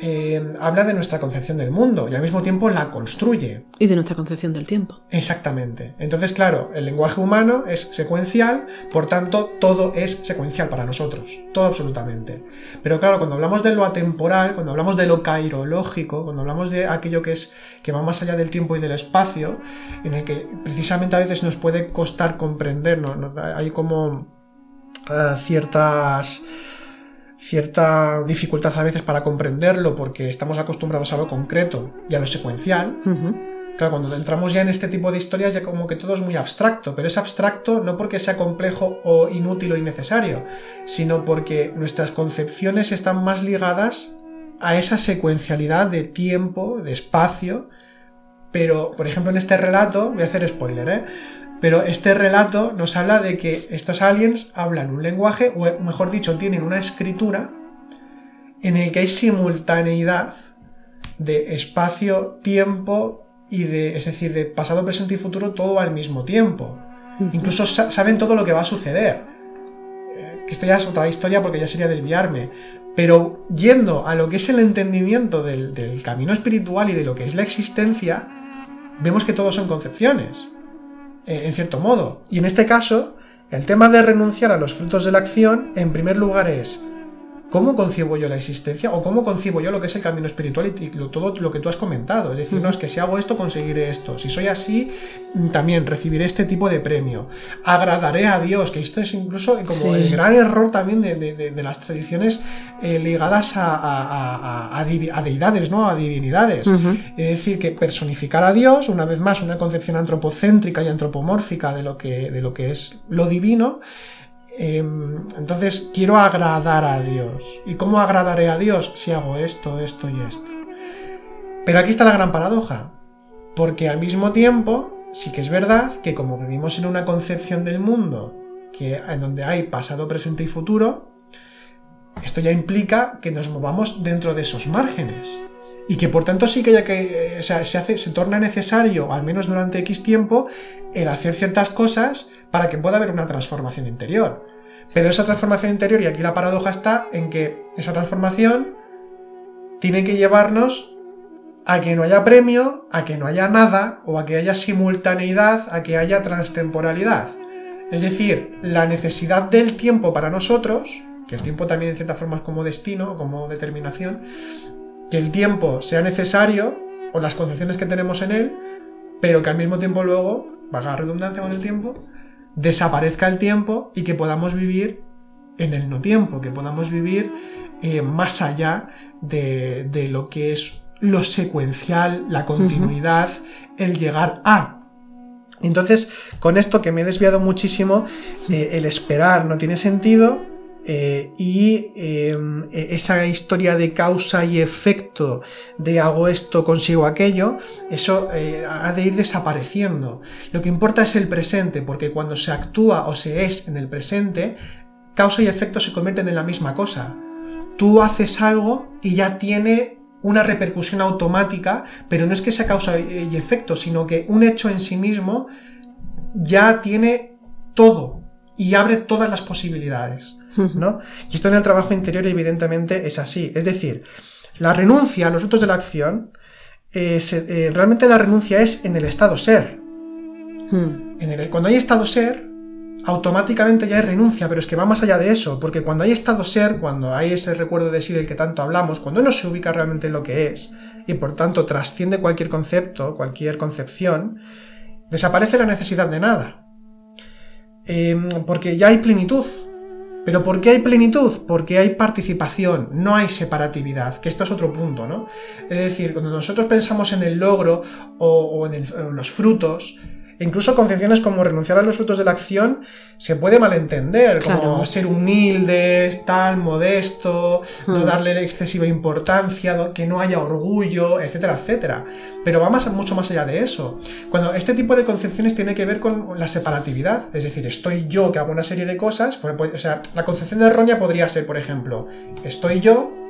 eh, habla de nuestra concepción del mundo y al mismo tiempo la construye. Y de nuestra concepción del tiempo. Exactamente. Entonces, claro, el lenguaje humano es secuencial, por tanto, todo es secuencial para nosotros. Todo absolutamente. Pero claro, cuando hablamos de lo atemporal, cuando hablamos de lo cairológico, cuando hablamos de aquello que es que va más allá del tiempo y del espacio, en el que precisamente a veces nos puede costar comprender, hay como eh, ciertas cierta dificultad a veces para comprenderlo porque estamos acostumbrados a lo concreto y a lo secuencial. Claro, cuando entramos ya en este tipo de historias ya como que todo es muy abstracto, pero es abstracto no porque sea complejo o inútil o innecesario, sino porque nuestras concepciones están más ligadas a esa secuencialidad de tiempo, de espacio, pero por ejemplo en este relato, voy a hacer spoiler, ¿eh? Pero este relato nos habla de que estos aliens hablan un lenguaje, o mejor dicho, tienen una escritura en el que hay simultaneidad de espacio, tiempo y de, es decir, de pasado, presente y futuro todo al mismo tiempo. Incluso saben todo lo que va a suceder. Eh, que esto ya es otra historia porque ya sería desviarme. Pero yendo a lo que es el entendimiento del, del camino espiritual y de lo que es la existencia, vemos que todo son concepciones. Eh, en cierto modo. Y en este caso, el tema de renunciar a los frutos de la acción, en primer lugar es ¿Cómo concibo yo la existencia? ¿O cómo concibo yo lo que es el camino espiritual y todo lo que tú has comentado? Es decir, no es que si hago esto conseguiré esto. Si soy así, también recibiré este tipo de premio. Agradaré a Dios, que esto es incluso como el gran error también de, las tradiciones eh, ligadas a, deidades, ¿no? A divinidades. Es decir, que personificar a Dios, una vez más, una concepción antropocéntrica y antropomórfica de lo que, de lo que es lo divino, entonces quiero agradar a Dios. ¿Y cómo agradaré a Dios si hago esto, esto y esto? Pero aquí está la gran paradoja. Porque al mismo tiempo, sí que es verdad que como vivimos en una concepción del mundo que, en donde hay pasado, presente y futuro, esto ya implica que nos movamos dentro de esos márgenes. Y que por tanto sí que, ya que se, hace, se torna necesario, al menos durante X tiempo, el hacer ciertas cosas para que pueda haber una transformación interior. Pero esa transformación interior, y aquí la paradoja está en que esa transformación tiene que llevarnos a que no haya premio, a que no haya nada, o a que haya simultaneidad, a que haya transtemporalidad. Es decir, la necesidad del tiempo para nosotros, que el tiempo también en cierta forma es como destino, como determinación, que el tiempo sea necesario, o las concepciones que tenemos en él, pero que al mismo tiempo luego, valga la redundancia con el tiempo, desaparezca el tiempo y que podamos vivir en el no tiempo, que podamos vivir eh, más allá de, lo que es lo secuencial, la continuidad, el llegar a. Entonces, con esto que me he desviado muchísimo, eh, el esperar no tiene sentido, eh, y em, e, esa historia de causa y efecto de hago esto, consigo aquello, eso eh, ha de ir desapareciendo. Lo que importa es el presente, porque cuando se actúa o se es en el presente, causa y efecto se convierten en la misma cosa. Tú haces algo y ya tiene una repercusión automática, pero no es que sea causa y efecto, sino que un hecho en sí mismo ya tiene todo y abre todas las posibilidades. ¿No? Y esto en el trabajo interior evidentemente es así. Es decir, la renuncia a los frutos de la acción, eh, eh, realmente la renuncia es en el estado ser. Hmm. En cuando hay estado ser, automáticamente ya hay renuncia, pero es que va más allá de eso, porque cuando hay estado ser, cuando hay ese recuerdo de sí del que tanto hablamos, cuando uno se ubica realmente en lo que es, y por tanto trasciende cualquier concepto, cualquier concepción, desaparece la necesidad de nada. Em, porque ya hay plenitud, ¿Pero por qué hay plenitud? Porque hay participación, no hay separatividad, que esto es otro punto, ¿no? Es decir, cuando nosotros pensamos en el logro o, en, en los frutos, incluso concepciones como renunciar a los frutos de la acción se puede malentender, como ser humildes, tal, modesto, no hmm. darle excesiva importancia, que no haya orgullo, etcétera, etcétera. Pero va más, mucho más allá de eso. Cuando este tipo de concepciones tiene que ver con la separatividad, es decir, estoy yo que hago una serie de cosas, pues, pues, o sea, la concepción errónea podría ser, por ejemplo, estoy yo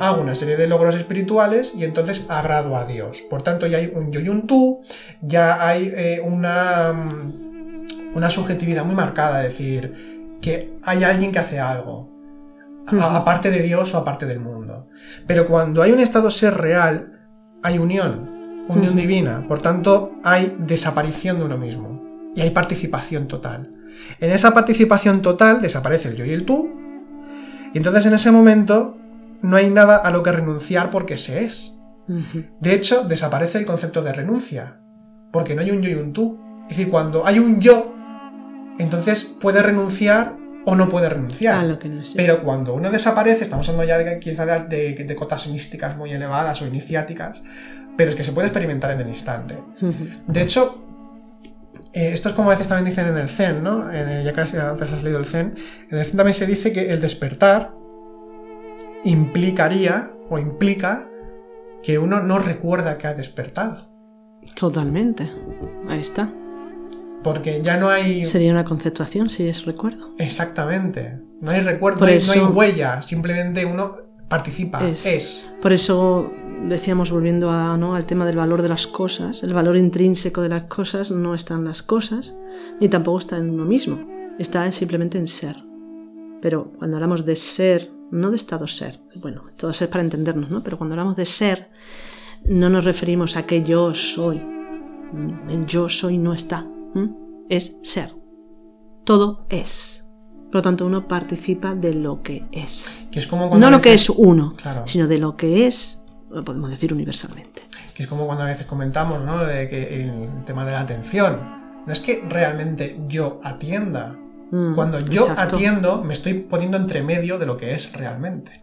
hago una serie de logros espirituales y entonces agrado a Dios. Por tanto, ya hay un yo y un tú, ya hay eh, una, mm, una subjetividad muy marcada, es decir, que hay alguien que hace algo, aparte de Dios o aparte del mundo. Pero cuando hay un estado ser real, hay unión, unión divina, por tanto, hay desaparición de uno mismo y hay participación total. En esa participación total desaparece el yo y el tú, y entonces en ese momento no hay nada a lo que renunciar porque se es. De hecho, desaparece el concepto de renuncia, porque no hay un yo y un tú. Es decir, cuando hay un yo, entonces puede renunciar o no puede renunciar. Pero cuando uno desaparece, estamos hablando ya de, quizá de, cotas místicas muy elevadas o iniciáticas, pero es que se puede experimentar en el instante. De hecho, eh, esto es como a veces también dicen en el Zen, ¿no? Eh, ya casi antes has leído el Zen. En el Zen también se dice que el despertar implicaría o implica que uno no recuerda que ha despertado. Totalmente. Ahí está. Porque ya no hay... Sería una conceptuación si es recuerdo. Exactamente. No hay recuerdo, no, hay, huella, simplemente uno participa, es. Por eso decíamos, volviendo a, ¿no? al tema del valor de las cosas, el valor intrínseco de las cosas no está en las cosas, ni tampoco está en uno mismo, está simplemente en ser. Pero cuando hablamos de ser no de estado ser, bueno, todo ser para entendernos, ¿no? Pero cuando hablamos de ser, no nos referimos a que yo soy. En yo soy no está. Es ser. Todo es. Por lo tanto, uno participa de lo que es. Que es como no lo que es uno, sino de lo que es, lo podemos decir universalmente. Que es como cuando a veces comentamos, ¿no? De que el tema de la atención. No es que realmente yo atienda Mm, Cuando yo atiendo, me estoy poniendo entre medio de lo que es realmente.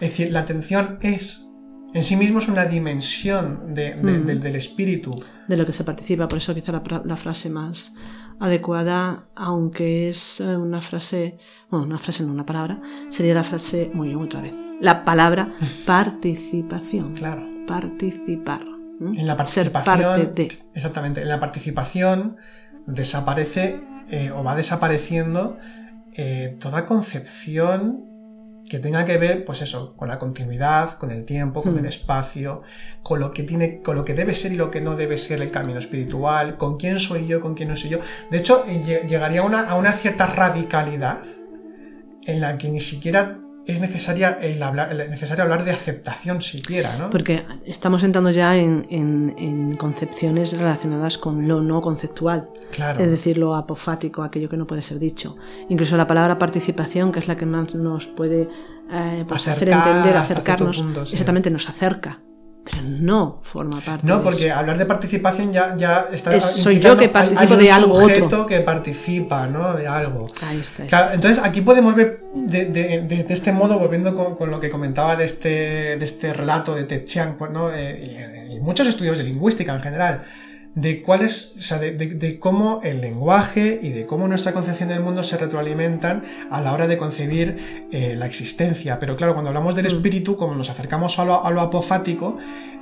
Es decir, la atención es en sí mismo es una dimensión mm. del, espíritu. De lo que se participa, por eso quizá la, frase más adecuada, aunque es eh, una frase, bueno, una frase no una palabra, sería la frase, muy bien, otra vez, la palabra participación. Claro. Participar. En la participación. Exactamente, en la participación desaparece eh, o va desapareciendo eh, toda concepción que tenga que ver, pues eso, con la continuidad, con el tiempo, con el espacio, con lo que tiene, con lo que debe ser y lo que no debe ser el camino espiritual, con quién soy yo, con quién no soy yo. De hecho, llegaría a una, a una cierta radicalidad en la que ni siquiera es necesaria el hablar, necesario hablar de aceptación siquiera, ¿no? Porque estamos entrando ya en, concepciones relacionadas con lo no conceptual. Claro. Es decir, lo apofático, aquello que no puede ser dicho. Incluso la palabra participación, que es la que más nos puede eh, pues hacer entender, acercarnos, exactamente nos acerca pero no forma parte. No, porque hablar de participación ya, ya está. soy yo que participo de algo otro. que participa, ¿no? De algo. Ahí está. entonces aquí podemos ver de, este modo, volviendo con, lo que comentaba de este, de este relato de Ted Chiang, pues, ¿no? y, muchos estudios de lingüística en general de cuál es, o sea, de, cómo el lenguaje y de cómo nuestra concepción del mundo se retroalimentan a la hora de concebir eh, la existencia. Pero claro, cuando hablamos del mm. espíritu, como nos acercamos a lo, a lo apofático,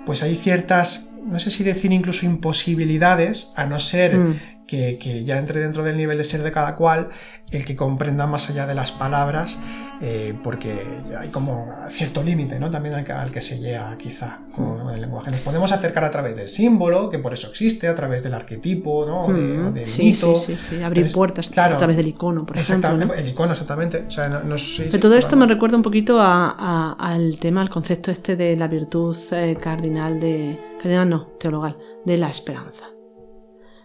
pues hay ciertas, no sé si decir incluso imposibilidades, a no ser mm que, ya entre dentro del nivel de ser de cada cual, el que comprenda más allá de las palabras, eh, porque hay como cierto límite, ¿no? También al que, se llega quizá con el lenguaje. Nos podemos acercar a través del símbolo, que por eso existe, a través del arquetipo, ¿no? Mm, del mito. Sí, sí, sí, abrir puertas a través del icono, por ejemplo. el icono, exactamente. de todo esto me recuerda un poquito al tema, al concepto este de la virtud eh, cardinal de. No, teologal, de la esperanza.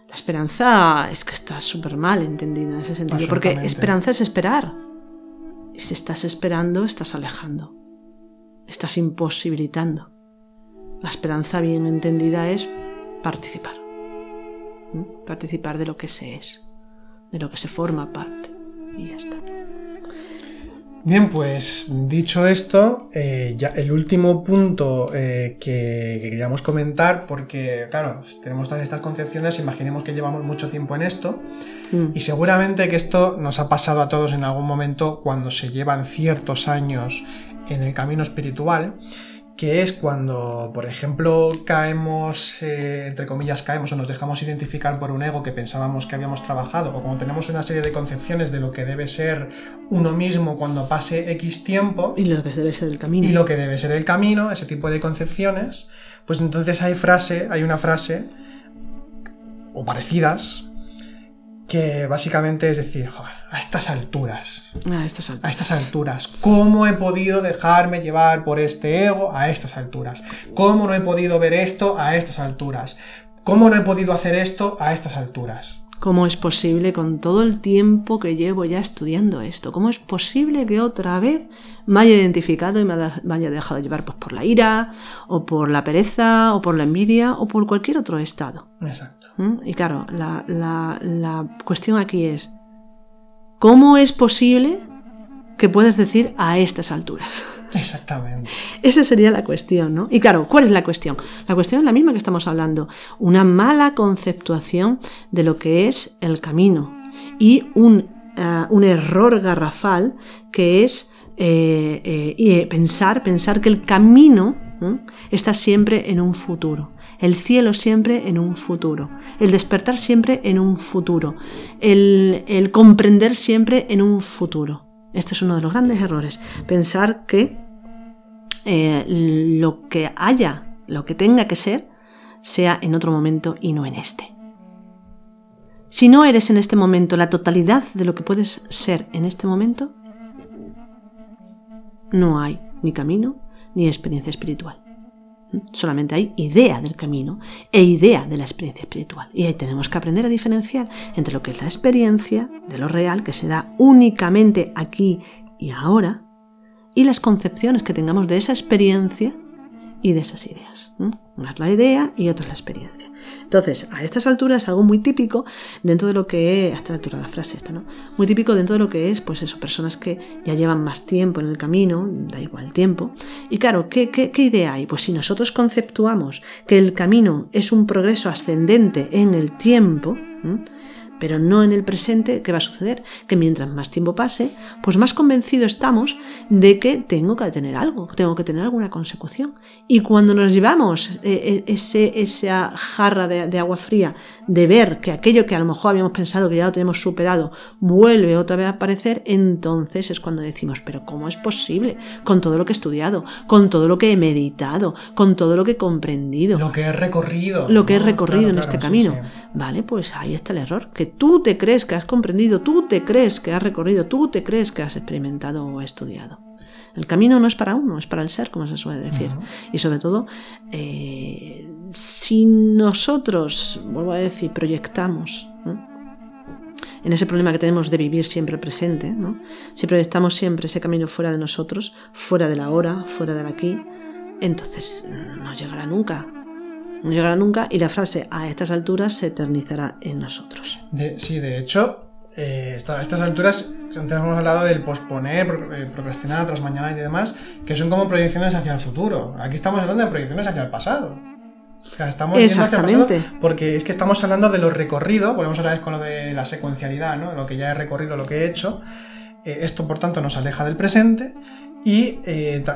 La esperanza es que está súper mal entendida en ese sentido, porque esperanza es esperar. Y si estás esperando, estás alejando, estás imposibilitando. La esperanza bien entendida es participar. Participar de lo que se es, de lo que se forma parte. Y ya está. Bien, pues dicho esto, eh, ya el último punto eh, que, queríamos comentar, porque claro, tenemos todas estas concepciones, imaginemos que llevamos mucho tiempo en esto, mm. y seguramente que esto nos ha pasado a todos en algún momento cuando se llevan ciertos años en el camino espiritual, que es cuando, por ejemplo, caemos, eh, entre comillas, caemos o nos dejamos identificar por un ego que pensábamos que habíamos trabajado, o cuando tenemos una serie de concepciones de lo que debe ser uno mismo cuando pase X tiempo. Y lo que debe ser el camino. Y lo que debe ser el camino, ese tipo de concepciones, pues entonces hay frase, hay una frase, o parecidas, que básicamente es decir, a estas alturas. A estas alturas. A estas alturas. ¿Cómo he podido dejarme llevar por este ego a estas alturas? ¿Cómo no he podido ver esto a estas alturas? ¿Cómo no he podido hacer esto a estas alturas? ¿Cómo es posible con todo el tiempo que llevo ya estudiando esto? ¿Cómo es posible que otra vez me haya identificado y me haya dejado llevar pues, por la ira, o por la pereza, o por la envidia, o por cualquier otro estado? Exacto. ¿Mm? Y claro, la, la cuestión aquí es, ¿cómo es posible que puedes decir a estas alturas? Exactamente. Esa sería la cuestión, ¿no? Y claro, ¿cuál es la cuestión? La cuestión es la misma que estamos hablando. Una mala conceptuación de lo que es el camino y un, eh, error garrafal que es eh, eh, pensar, pensar que el camino está siempre en un futuro. El cielo siempre en un futuro. El despertar siempre en un futuro. el comprender siempre en un futuro. Este es uno de los grandes errores. Pensar que eh, lo que haya, lo que tenga que ser, sea en otro momento y no en este. Si no eres en este momento la totalidad de lo que puedes ser en este momento, no hay ni camino ni experiencia espiritual. Solamente hay idea del camino e idea de la experiencia espiritual. Y ahí tenemos que aprender a diferenciar entre lo que es la experiencia de lo real, que se da únicamente aquí y ahora, y las concepciones que tengamos de esa experiencia y de esas ideas. Una es la idea y otra es la experiencia. Entonces, a estas alturas algo muy típico dentro de lo que es, a esta altura de la frase esta, ¿no? Muy típico dentro de lo que es, pues eso, personas que ya llevan más tiempo en el camino, da igual tiempo. Y claro, ¿qué, qué, idea hay? Pues si nosotros conceptuamos que el camino es un progreso ascendente en el tiempo, pero no en el presente, ¿qué va a suceder? Que mientras más tiempo pase, pues más convencidos estamos de que tengo que tener algo, tengo que tener alguna consecución. Y cuando nos llevamos eh, eh, ese, esa jarra de, agua fría de ver que aquello que a lo mejor habíamos pensado que ya lo tenemos superado vuelve otra vez a aparecer, entonces es cuando decimos, pero ¿cómo es posible? Con todo lo que he estudiado, con todo lo que he meditado, con todo lo que he comprendido. Lo que he recorrido. Lo que he recorrido en este camino. Vale, pues ahí está el error, que tú te crees que has comprendido, tú te crees que has recorrido, tú te crees que has experimentado o estudiado. El camino no es para uno, es para el ser, como se suele decir. Y sobre todo, eh, si nosotros, vuelvo a decir, proyectamos en ese problema que tenemos de vivir siempre presente, ¿no? si proyectamos siempre ese camino fuera de nosotros, fuera de la hora, fuera del aquí, entonces no llegará nunca. No llegará nunca y la frase a estas alturas se eternizará en nosotros. sí, de hecho, eh, a estas alturas antes hemos hablado del posponer, eh, procrastinar, tras mañana y demás, que son como proyecciones hacia el futuro. Aquí estamos hablando de proyecciones hacia el pasado. O sea, estamos yendo hacia el pasado porque es que estamos hablando de lo recorrido, volvemos otra vez con lo de la secuencialidad, ¿no? Lo que ya he recorrido, lo que he hecho. Eh, esto, por tanto, nos aleja del presente. Y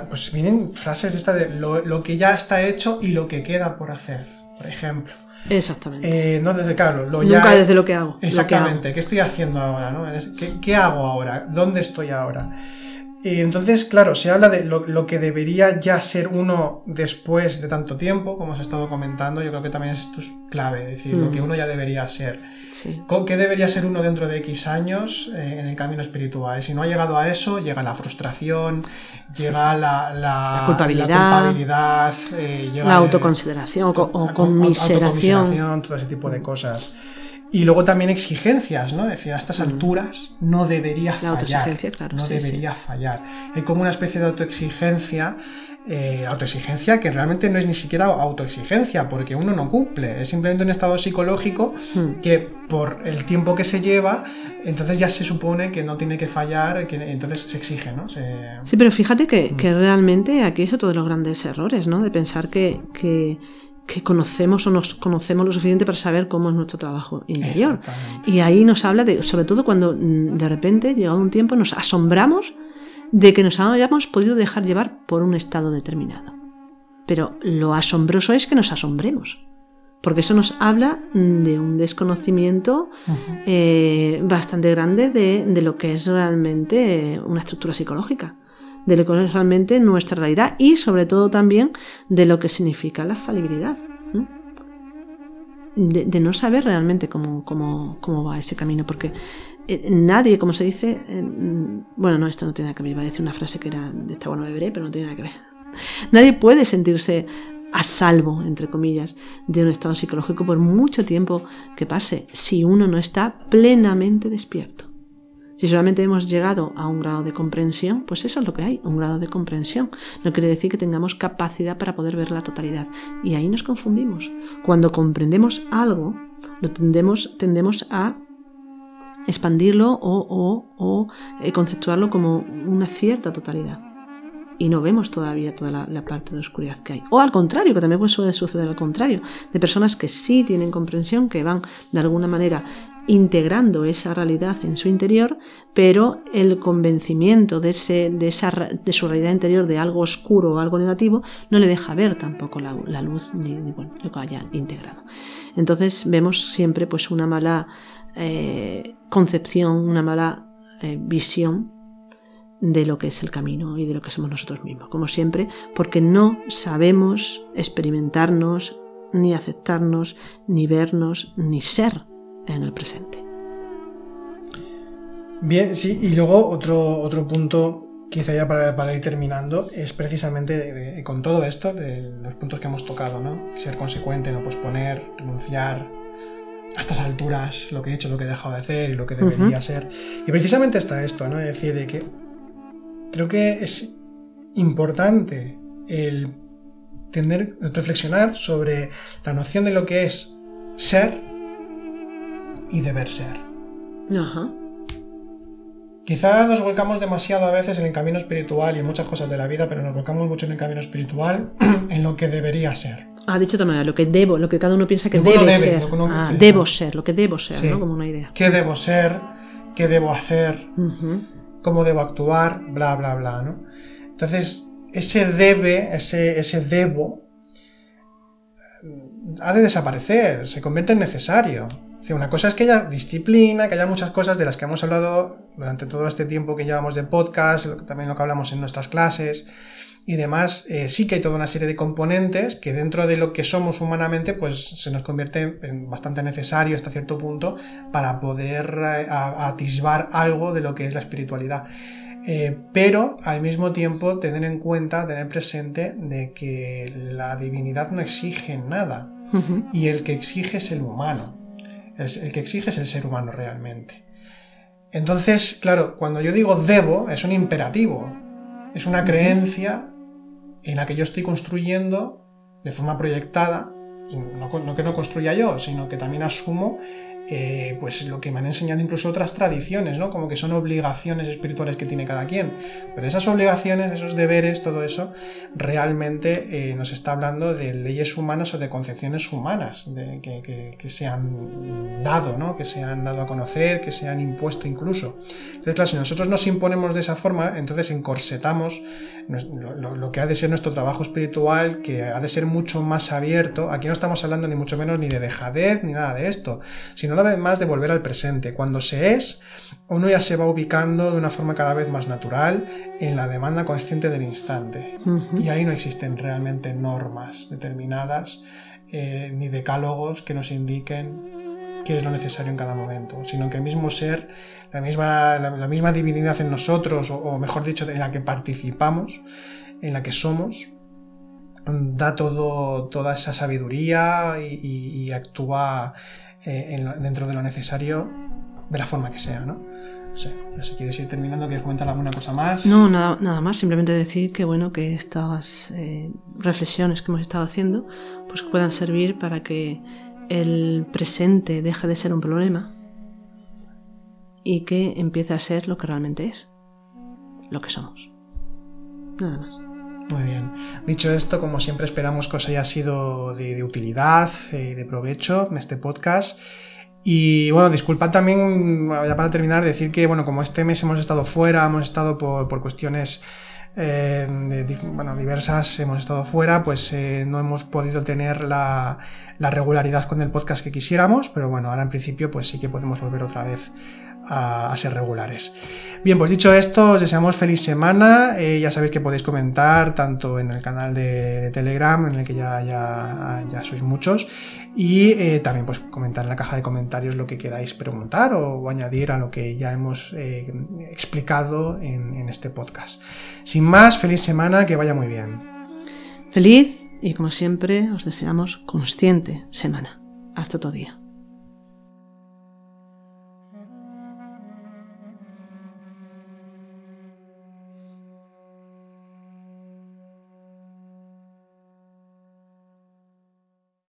pues vienen frases de esta de lo que ya está hecho y lo que queda por hacer, por ejemplo. Exactamente. Eh, no desde, claro, lo Nunca desde lo que hago. Exactamente. ¿Qué estoy haciendo ahora? ¿no? ¿Qué, hago ahora? ¿Dónde estoy ahora? Y entonces, claro, se habla de lo, que debería ya ser uno después de tanto tiempo, como os he estado comentando. Yo creo que también esto es clave, es decir, lo mm. que uno ya debería ser. ¿Qué debería ser uno dentro de X años eh, en el camino espiritual? Si no ha llegado a eso, llega la frustración, llega la, la, culpabilidad, la, culpabilidad eh, la autoconsideración o, conmiseración. todo ese tipo de cosas. Y luego también exigencias, ¿no? Es decir, a estas alturas no debería fallar. Claro, no debería fallar. Hay como una especie de autoexigencia, eh, autoexigencia que realmente no es ni siquiera autoexigencia, porque uno no cumple. Es simplemente un estado psicológico mm. que por el tiempo que se lleva, entonces ya se supone que no tiene que fallar, que entonces se exige, ¿no? Sí, pero fíjate que, mm. que, realmente aquí es otro de los grandes errores, ¿no? De pensar que, que que conocemos o nos conocemos lo suficiente para saber cómo es nuestro trabajo interior. Y ahí nos habla de, sobre todo cuando mm, de repente, llegado un tiempo, nos asombramos de que nos hayamos podido dejar llevar por un estado determinado. Pero lo asombroso es que nos asombremos, porque eso nos habla de un desconocimiento eh, bastante grande de, de, lo que es realmente una estructura psicológica de lo que es realmente nuestra realidad y sobre todo también de lo que significa la falibilidad. De, no saber realmente cómo, cómo, va ese camino, porque eh, nadie, como se dice, eh, bueno, no, esto no tiene nada que ver, iba a decir una frase que era de esta bueno beberé, pero no tiene nada que ver. Nadie puede sentirse a salvo, entre comillas, de un estado psicológico por mucho tiempo que pase, si uno no está plenamente despierto. Si solamente hemos llegado a un grado de comprensión, pues eso es lo que hay, un grado de comprensión. No quiere decir que tengamos capacidad para poder ver la totalidad. Y ahí nos confundimos. Cuando comprendemos algo, lo tendemos, tendemos a expandirlo o, eh, conceptuarlo como una cierta totalidad y no vemos todavía toda la, parte de oscuridad que hay. O al contrario, que también puede suceder al contrario, de personas que sí tienen comprensión, que van de alguna manera integrando esa realidad en su interior, pero el convencimiento de, ese, de, esa, de su realidad interior de algo oscuro o algo negativo no le deja ver tampoco la, luz ni, lo que hayan integrado. Entonces vemos siempre pues una mala eh, concepción, una mala eh, visión de lo que es el camino y de lo que somos nosotros mismos, como siempre, porque no sabemos experimentarnos, ni aceptarnos, ni vernos, ni ser en el presente. Bien, sí, y luego otro, otro punto, quizá ya para, ir terminando, es precisamente con todo esto, los puntos que hemos tocado, ¿no? Ser consecuente, no posponer, renunciar, a estas alturas, lo que he hecho, lo que he dejado de hacer y lo que debería ser. Y precisamente está esto, ¿no? Es decir, de que creo que es importante el tener, reflexionar sobre la noción de lo que es ser y deber ser. Ajá. Quizá nos volcamos demasiado a veces en el camino espiritual y en muchas cosas de la vida, pero nos volcamos mucho en el camino espiritual en lo que debería ser. Ha dicho también lo que debo, lo que cada uno piensa que debe, ser. Ah, debo ser, lo que debo ser, ¿no? Como una idea. ¿Qué debo ser? ¿Qué debo hacer? Cómo debo actuar, bla, bla, bla, ¿no? Entonces, ese debe, ese, ese debo, ha de desaparecer, se convierte en necesario. Una cosa es que haya disciplina, que haya muchas cosas de las que hemos hablado durante todo este tiempo que llevamos de podcast, también lo que hablamos en nuestras clases y demás, eh, sí que hay toda una serie de componentes que dentro de lo que somos humanamente, pues se nos convierte en bastante necesario hasta cierto punto para poder eh, atisbar algo de lo que es la espiritualidad. Eh, pero al mismo tiempo tener en cuenta, tener presente de que la divinidad no exige nada y el que exige es el humano. El, que exige es el ser humano realmente. Entonces, claro, cuando yo digo debo, es un imperativo. Es una creencia en la que yo estoy construyendo de forma proyectada, y no, que no construya yo, sino que también asumo eh, pues lo que me han enseñado incluso otras tradiciones, ¿no? Como que son obligaciones espirituales que tiene cada quien. Pero esas obligaciones, esos deberes, todo eso, realmente eh, nos está hablando de leyes humanas o de concepciones humanas de, que, se han dado, ¿no? Que se han dado a conocer, que se han impuesto incluso. Entonces, claro, si nosotros nos imponemos de esa forma, entonces encorsetamos lo, lo que ha de ser nuestro trabajo espiritual, que ha de ser mucho más abierto. Aquí no estamos hablando ni mucho menos ni de dejadez ni nada de esto, sino vez más de volver al presente. Cuando se es, uno ya se va ubicando de una forma cada vez más natural en la demanda consciente del instante. Y ahí no existen realmente normas determinadas eh, ni decálogos que nos indiquen qué es lo necesario en cada momento, sino que el mismo ser, la misma, la, misma divinidad en nosotros, o, mejor dicho, en la que participamos, en la que somos, da todo, toda esa sabiduría y actúa eh, dentro de lo necesario de la forma que sea, ¿no? No sé, si quieres ir terminando, ¿quieres comentar alguna cosa más? No, nada, nada más, simplemente decir que bueno, que estas eh, reflexiones que hemos estado haciendo, pues puedan servir para que el presente deje de ser un problema y que empiece a ser lo que realmente es, lo que somos. Nada más. Muy bien. Dicho esto, como siempre esperamos que os haya sido de, utilidad y de provecho en este podcast. Y bueno, disculpad también, ya para terminar, decir que bueno, como este mes hemos estado fuera, hemos estado por, cuestiones eh, bueno, diversas, hemos estado fuera, pues eh, no hemos podido tener la, regularidad con el podcast que quisiéramos, pero bueno, ahora en principio pues sí que podemos volver otra vez a, ser regulares. Bien, pues dicho esto, os deseamos feliz semana. Eh, ya sabéis que podéis comentar tanto en el canal de, Telegram, en el que ya, ya, sois muchos, y eh, también pues comentar en la caja de comentarios lo que queráis preguntar o, añadir a lo que ya hemos eh, explicado en, en este podcast. Sin más, feliz semana, que vaya muy bien. Feliz y como siempre os deseamos consciente semana. Hasta todo día.